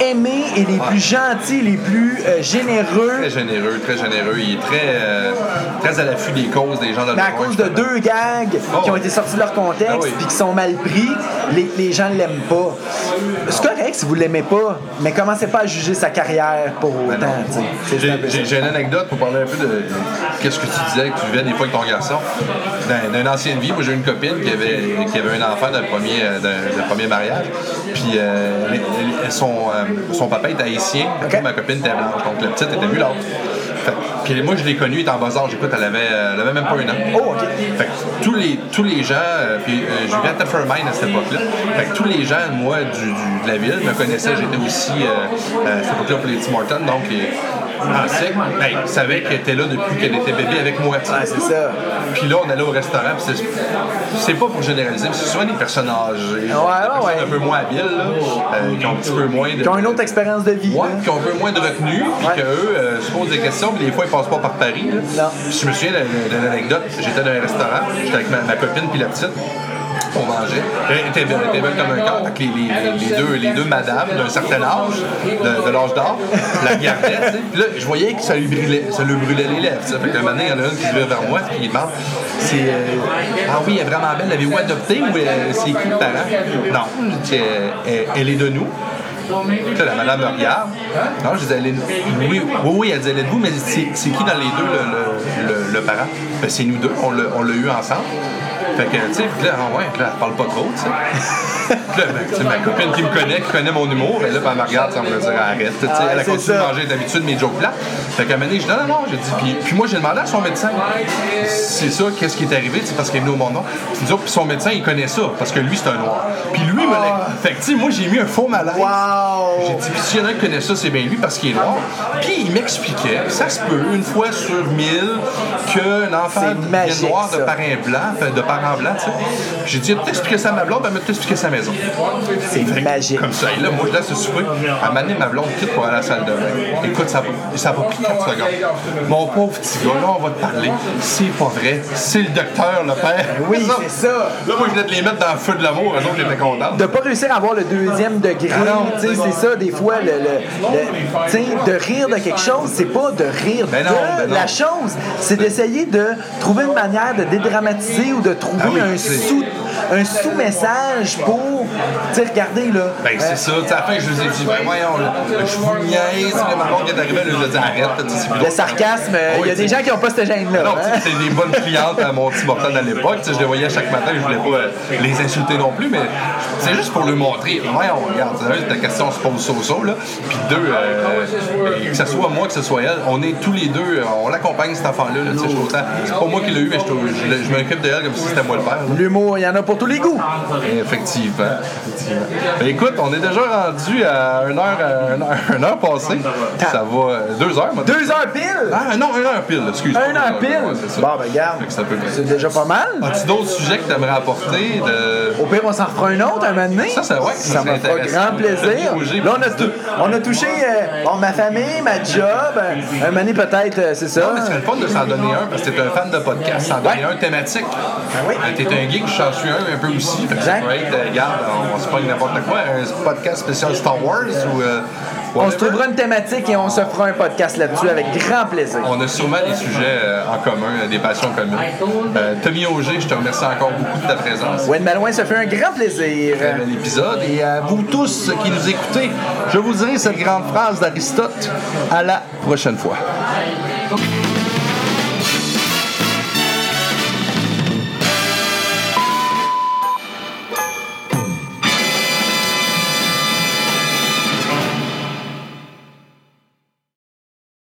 aimés et les plus gentils, les plus euh, généreux. Très généreux, très généreux. Il est très, euh, très à l'affût des causes des gens dans le Mais à coin, cause de deux gags qui ont été sortis de leur contexte Ah oui. puis qui sont mal pris, les, les gens ne l'aiment pas. C'est correct si vous l'aimez pas, mais commencez pas à juger sa carrière pour autant. ça. J'ai j'ai une anecdote pour parler un peu de qu'est-ce que tu disais que tu vivais des fois avec ton garçon. Dans, dans une ancienne vie, moi j'ai une copine qui avait, qui avait un enfant d'un premier, euh, d'un- premier mariage. Puis euh, son, euh, son papa était haïtien, Ok. ma copine était blanche. Donc la petite était mulâtre. Puis moi je l'ai connue, elle était en bas âge. Écoute, elle avait, euh, elle avait même pas un an. Oh, OK. Fait que tous les, tous les gens, euh, puis euh, je vivais à Teffermine à cette époque-là. Fait que tous les gens, moi, du, du- de la ville me connaissaient. J'étais aussi à cette époque-là pour les Tim Hortons, donc ils pensaient, ben, ils savaient qu'elle était là depuis qu'elle était bébé avec moi. Ouais, c'est ça. Puis là, on allait au restaurant, puis c'est- pas pour généraliser, mais c'est souvent des personnes âgées, ouais, personnes ouais. un peu moins habiles, là, euh, qui ont un petit peu moins de... Qui ont une autre expérience de vie. Ouais, qui ont un peu moins de retenue, puis Ouais. qu'eux euh, se posent des questions, puis des fois ils passent pas par Paris. là. Non. Puis je me souviens d'une d'une anecdote. J'étais dans un restaurant, j'étais avec ma, ma copine puis la petite. On mangeait. Elle était belle, belle comme un corps. Les, les- les deux, les deux madames d'un certain âge, de, de l'âge d'or, la regardaient. Puis là, je voyais que ça lui brûlait, ça lui brûlait les lèvres. tu sais. Fait qu'un moment donné, il y en a une qui se vient vers moi puis il demande c'est, euh, Ah oui, elle est vraiment belle. L'avez-vous adoptée ou euh, c'est qui le parent? Non, euh, elle, elle est de nous. Là, la madame me regarde. Non, je disais, oui, oui, oui, elle disait, elle est de vous, mais c'est qui dans les deux le, le, le- le parent? Ben, c'est nous deux, on l'a eu ensemble. Fait que, tu sais, là, ah ouais, là, elle parle pas trop, tu sais. Puis là, ben, ma copine qui me connaît, qui connaît mon humour, elle là, puis elle me regarde sans me dire arrête. tu sais, Ah, elle a c'est continué de manger d'habitude mes jokes plates. Fait qu'à un moment donné, je dis non, non, non, j'ai dit, puis, puis moi, j'ai demandé à son médecin, c'est ça, qu'est-ce qui est arrivé, c'est parce qu'il est venu au mon nom. Puis son médecin, il connaît ça, parce que lui, c'est un noir. Puis lui, me l'a. Fait que, tu sais, moi, j'ai mis un faux malaise. Wow! J'ai dit, puis s'il y en a un qui connaît ça, c'est bien lui parce qu'il est noir. Puis il m'expliquait, ça se peut, une fois sur mille, qu'un enfant magique, noir de blancs, enfin, de parents blancs, tu sais. J'ai dit, ça à ma blonde, elle m'a à la maison. C'est magique. Comme ça, et là, moi, je laisse le souper. À m'amener ma blonde quitte pour aller à la salle de bain. Écoute, ça va, ça va pris 4 secondes. Mon pauvre petit gars, là, on va te parler. C'est pas vrai. C'est le docteur, le père. Oui, c'est ça. Là, moi, je voulais te les mettre dans le feu de l'amour. Eux autres, ils étaient contents. de pas réussir à avoir le deuxième degré, Ah non, tu sais, c'est ça des fois le, de rire de quelque chose, c'est pas de rire Ben non, de ben la chose, c'est d'essayer de trouver une manière de dédramatiser ou de trouver oui, un c'est- sous un sous-message pour tu sais regardez là. Ben, c'est ça. Tu sais, à la fin, je vous ai dit, ben, voyons, là, je vous niaise. Là, ma blonde qui est arrivée, elle nous a dit, arrête. tu sais, c'est plus le sarcasme, euh, il Oui, y a des gens qui n'ont pas cette gêne là. Non, tu sais, c'était des bonnes clientes à mon petit Morton à l'époque. Tu sais, Je les voyais chaque matin, je voulais pas euh, les insulter non plus, mais c'est juste pour leur montrer. Voyons, regarde, ta question se pose so-so, là. Puis deux, euh, euh, que ce soit moi, que ce soit elle, on est tous les deux, euh, on l'accompagne cet enfant-là. là, tu sais, je C'est pas moi qui l'ai eu, mais je, je, je m'occupe d'elle comme si c'était moi le père. là. L'humour, il y en a pour tous les goûts. Effectivement. effectivement. Ben, écoute, on est déjà rendu à une heure, une heure, une heure passée. Ça va. Deux heures, moi. Deux heures pile? Ah non, une heure pile, excuse-moi. Un heure pile? Ouais, c'est. Bon, ben garde. Fait que ça peut C'est déjà pas mal. As-tu d'autres sujets que tu aimerais apporter? De... Au pire, on s'en refera un autre un moment donné. Ça, ça, ouais, ça ça serait me fera intéressant. grand plaisir. Là, on a, on a touché euh, bon, ma famille, ma job. euh, un moment donné, peut-être, euh, c'est ça. Non, mais c'est le fun de s'en donner un parce que t'es un fan de podcast, s'en donner un thématique. oui. Euh, T'es un geek, j'en suis un un peu aussi. Fait que ça être, euh, regarde, on, on se pogne n'importe quoi, un podcast spécial Star Wars ou. euh, On se trouvera une thématique et on se fera un podcast là-dessus avec grand plaisir. On a sûrement des sujets euh, en commun, euh, des passions communes. Euh, Tommy Auger, je te remercie encore beaucoup de ta présence. Wayne Malouin, ça fait un grand plaisir. Très bel épisode. Et à vous tous qui nous écoutez, je vous dirai cette grande phrase d'Aristote. À la prochaine fois.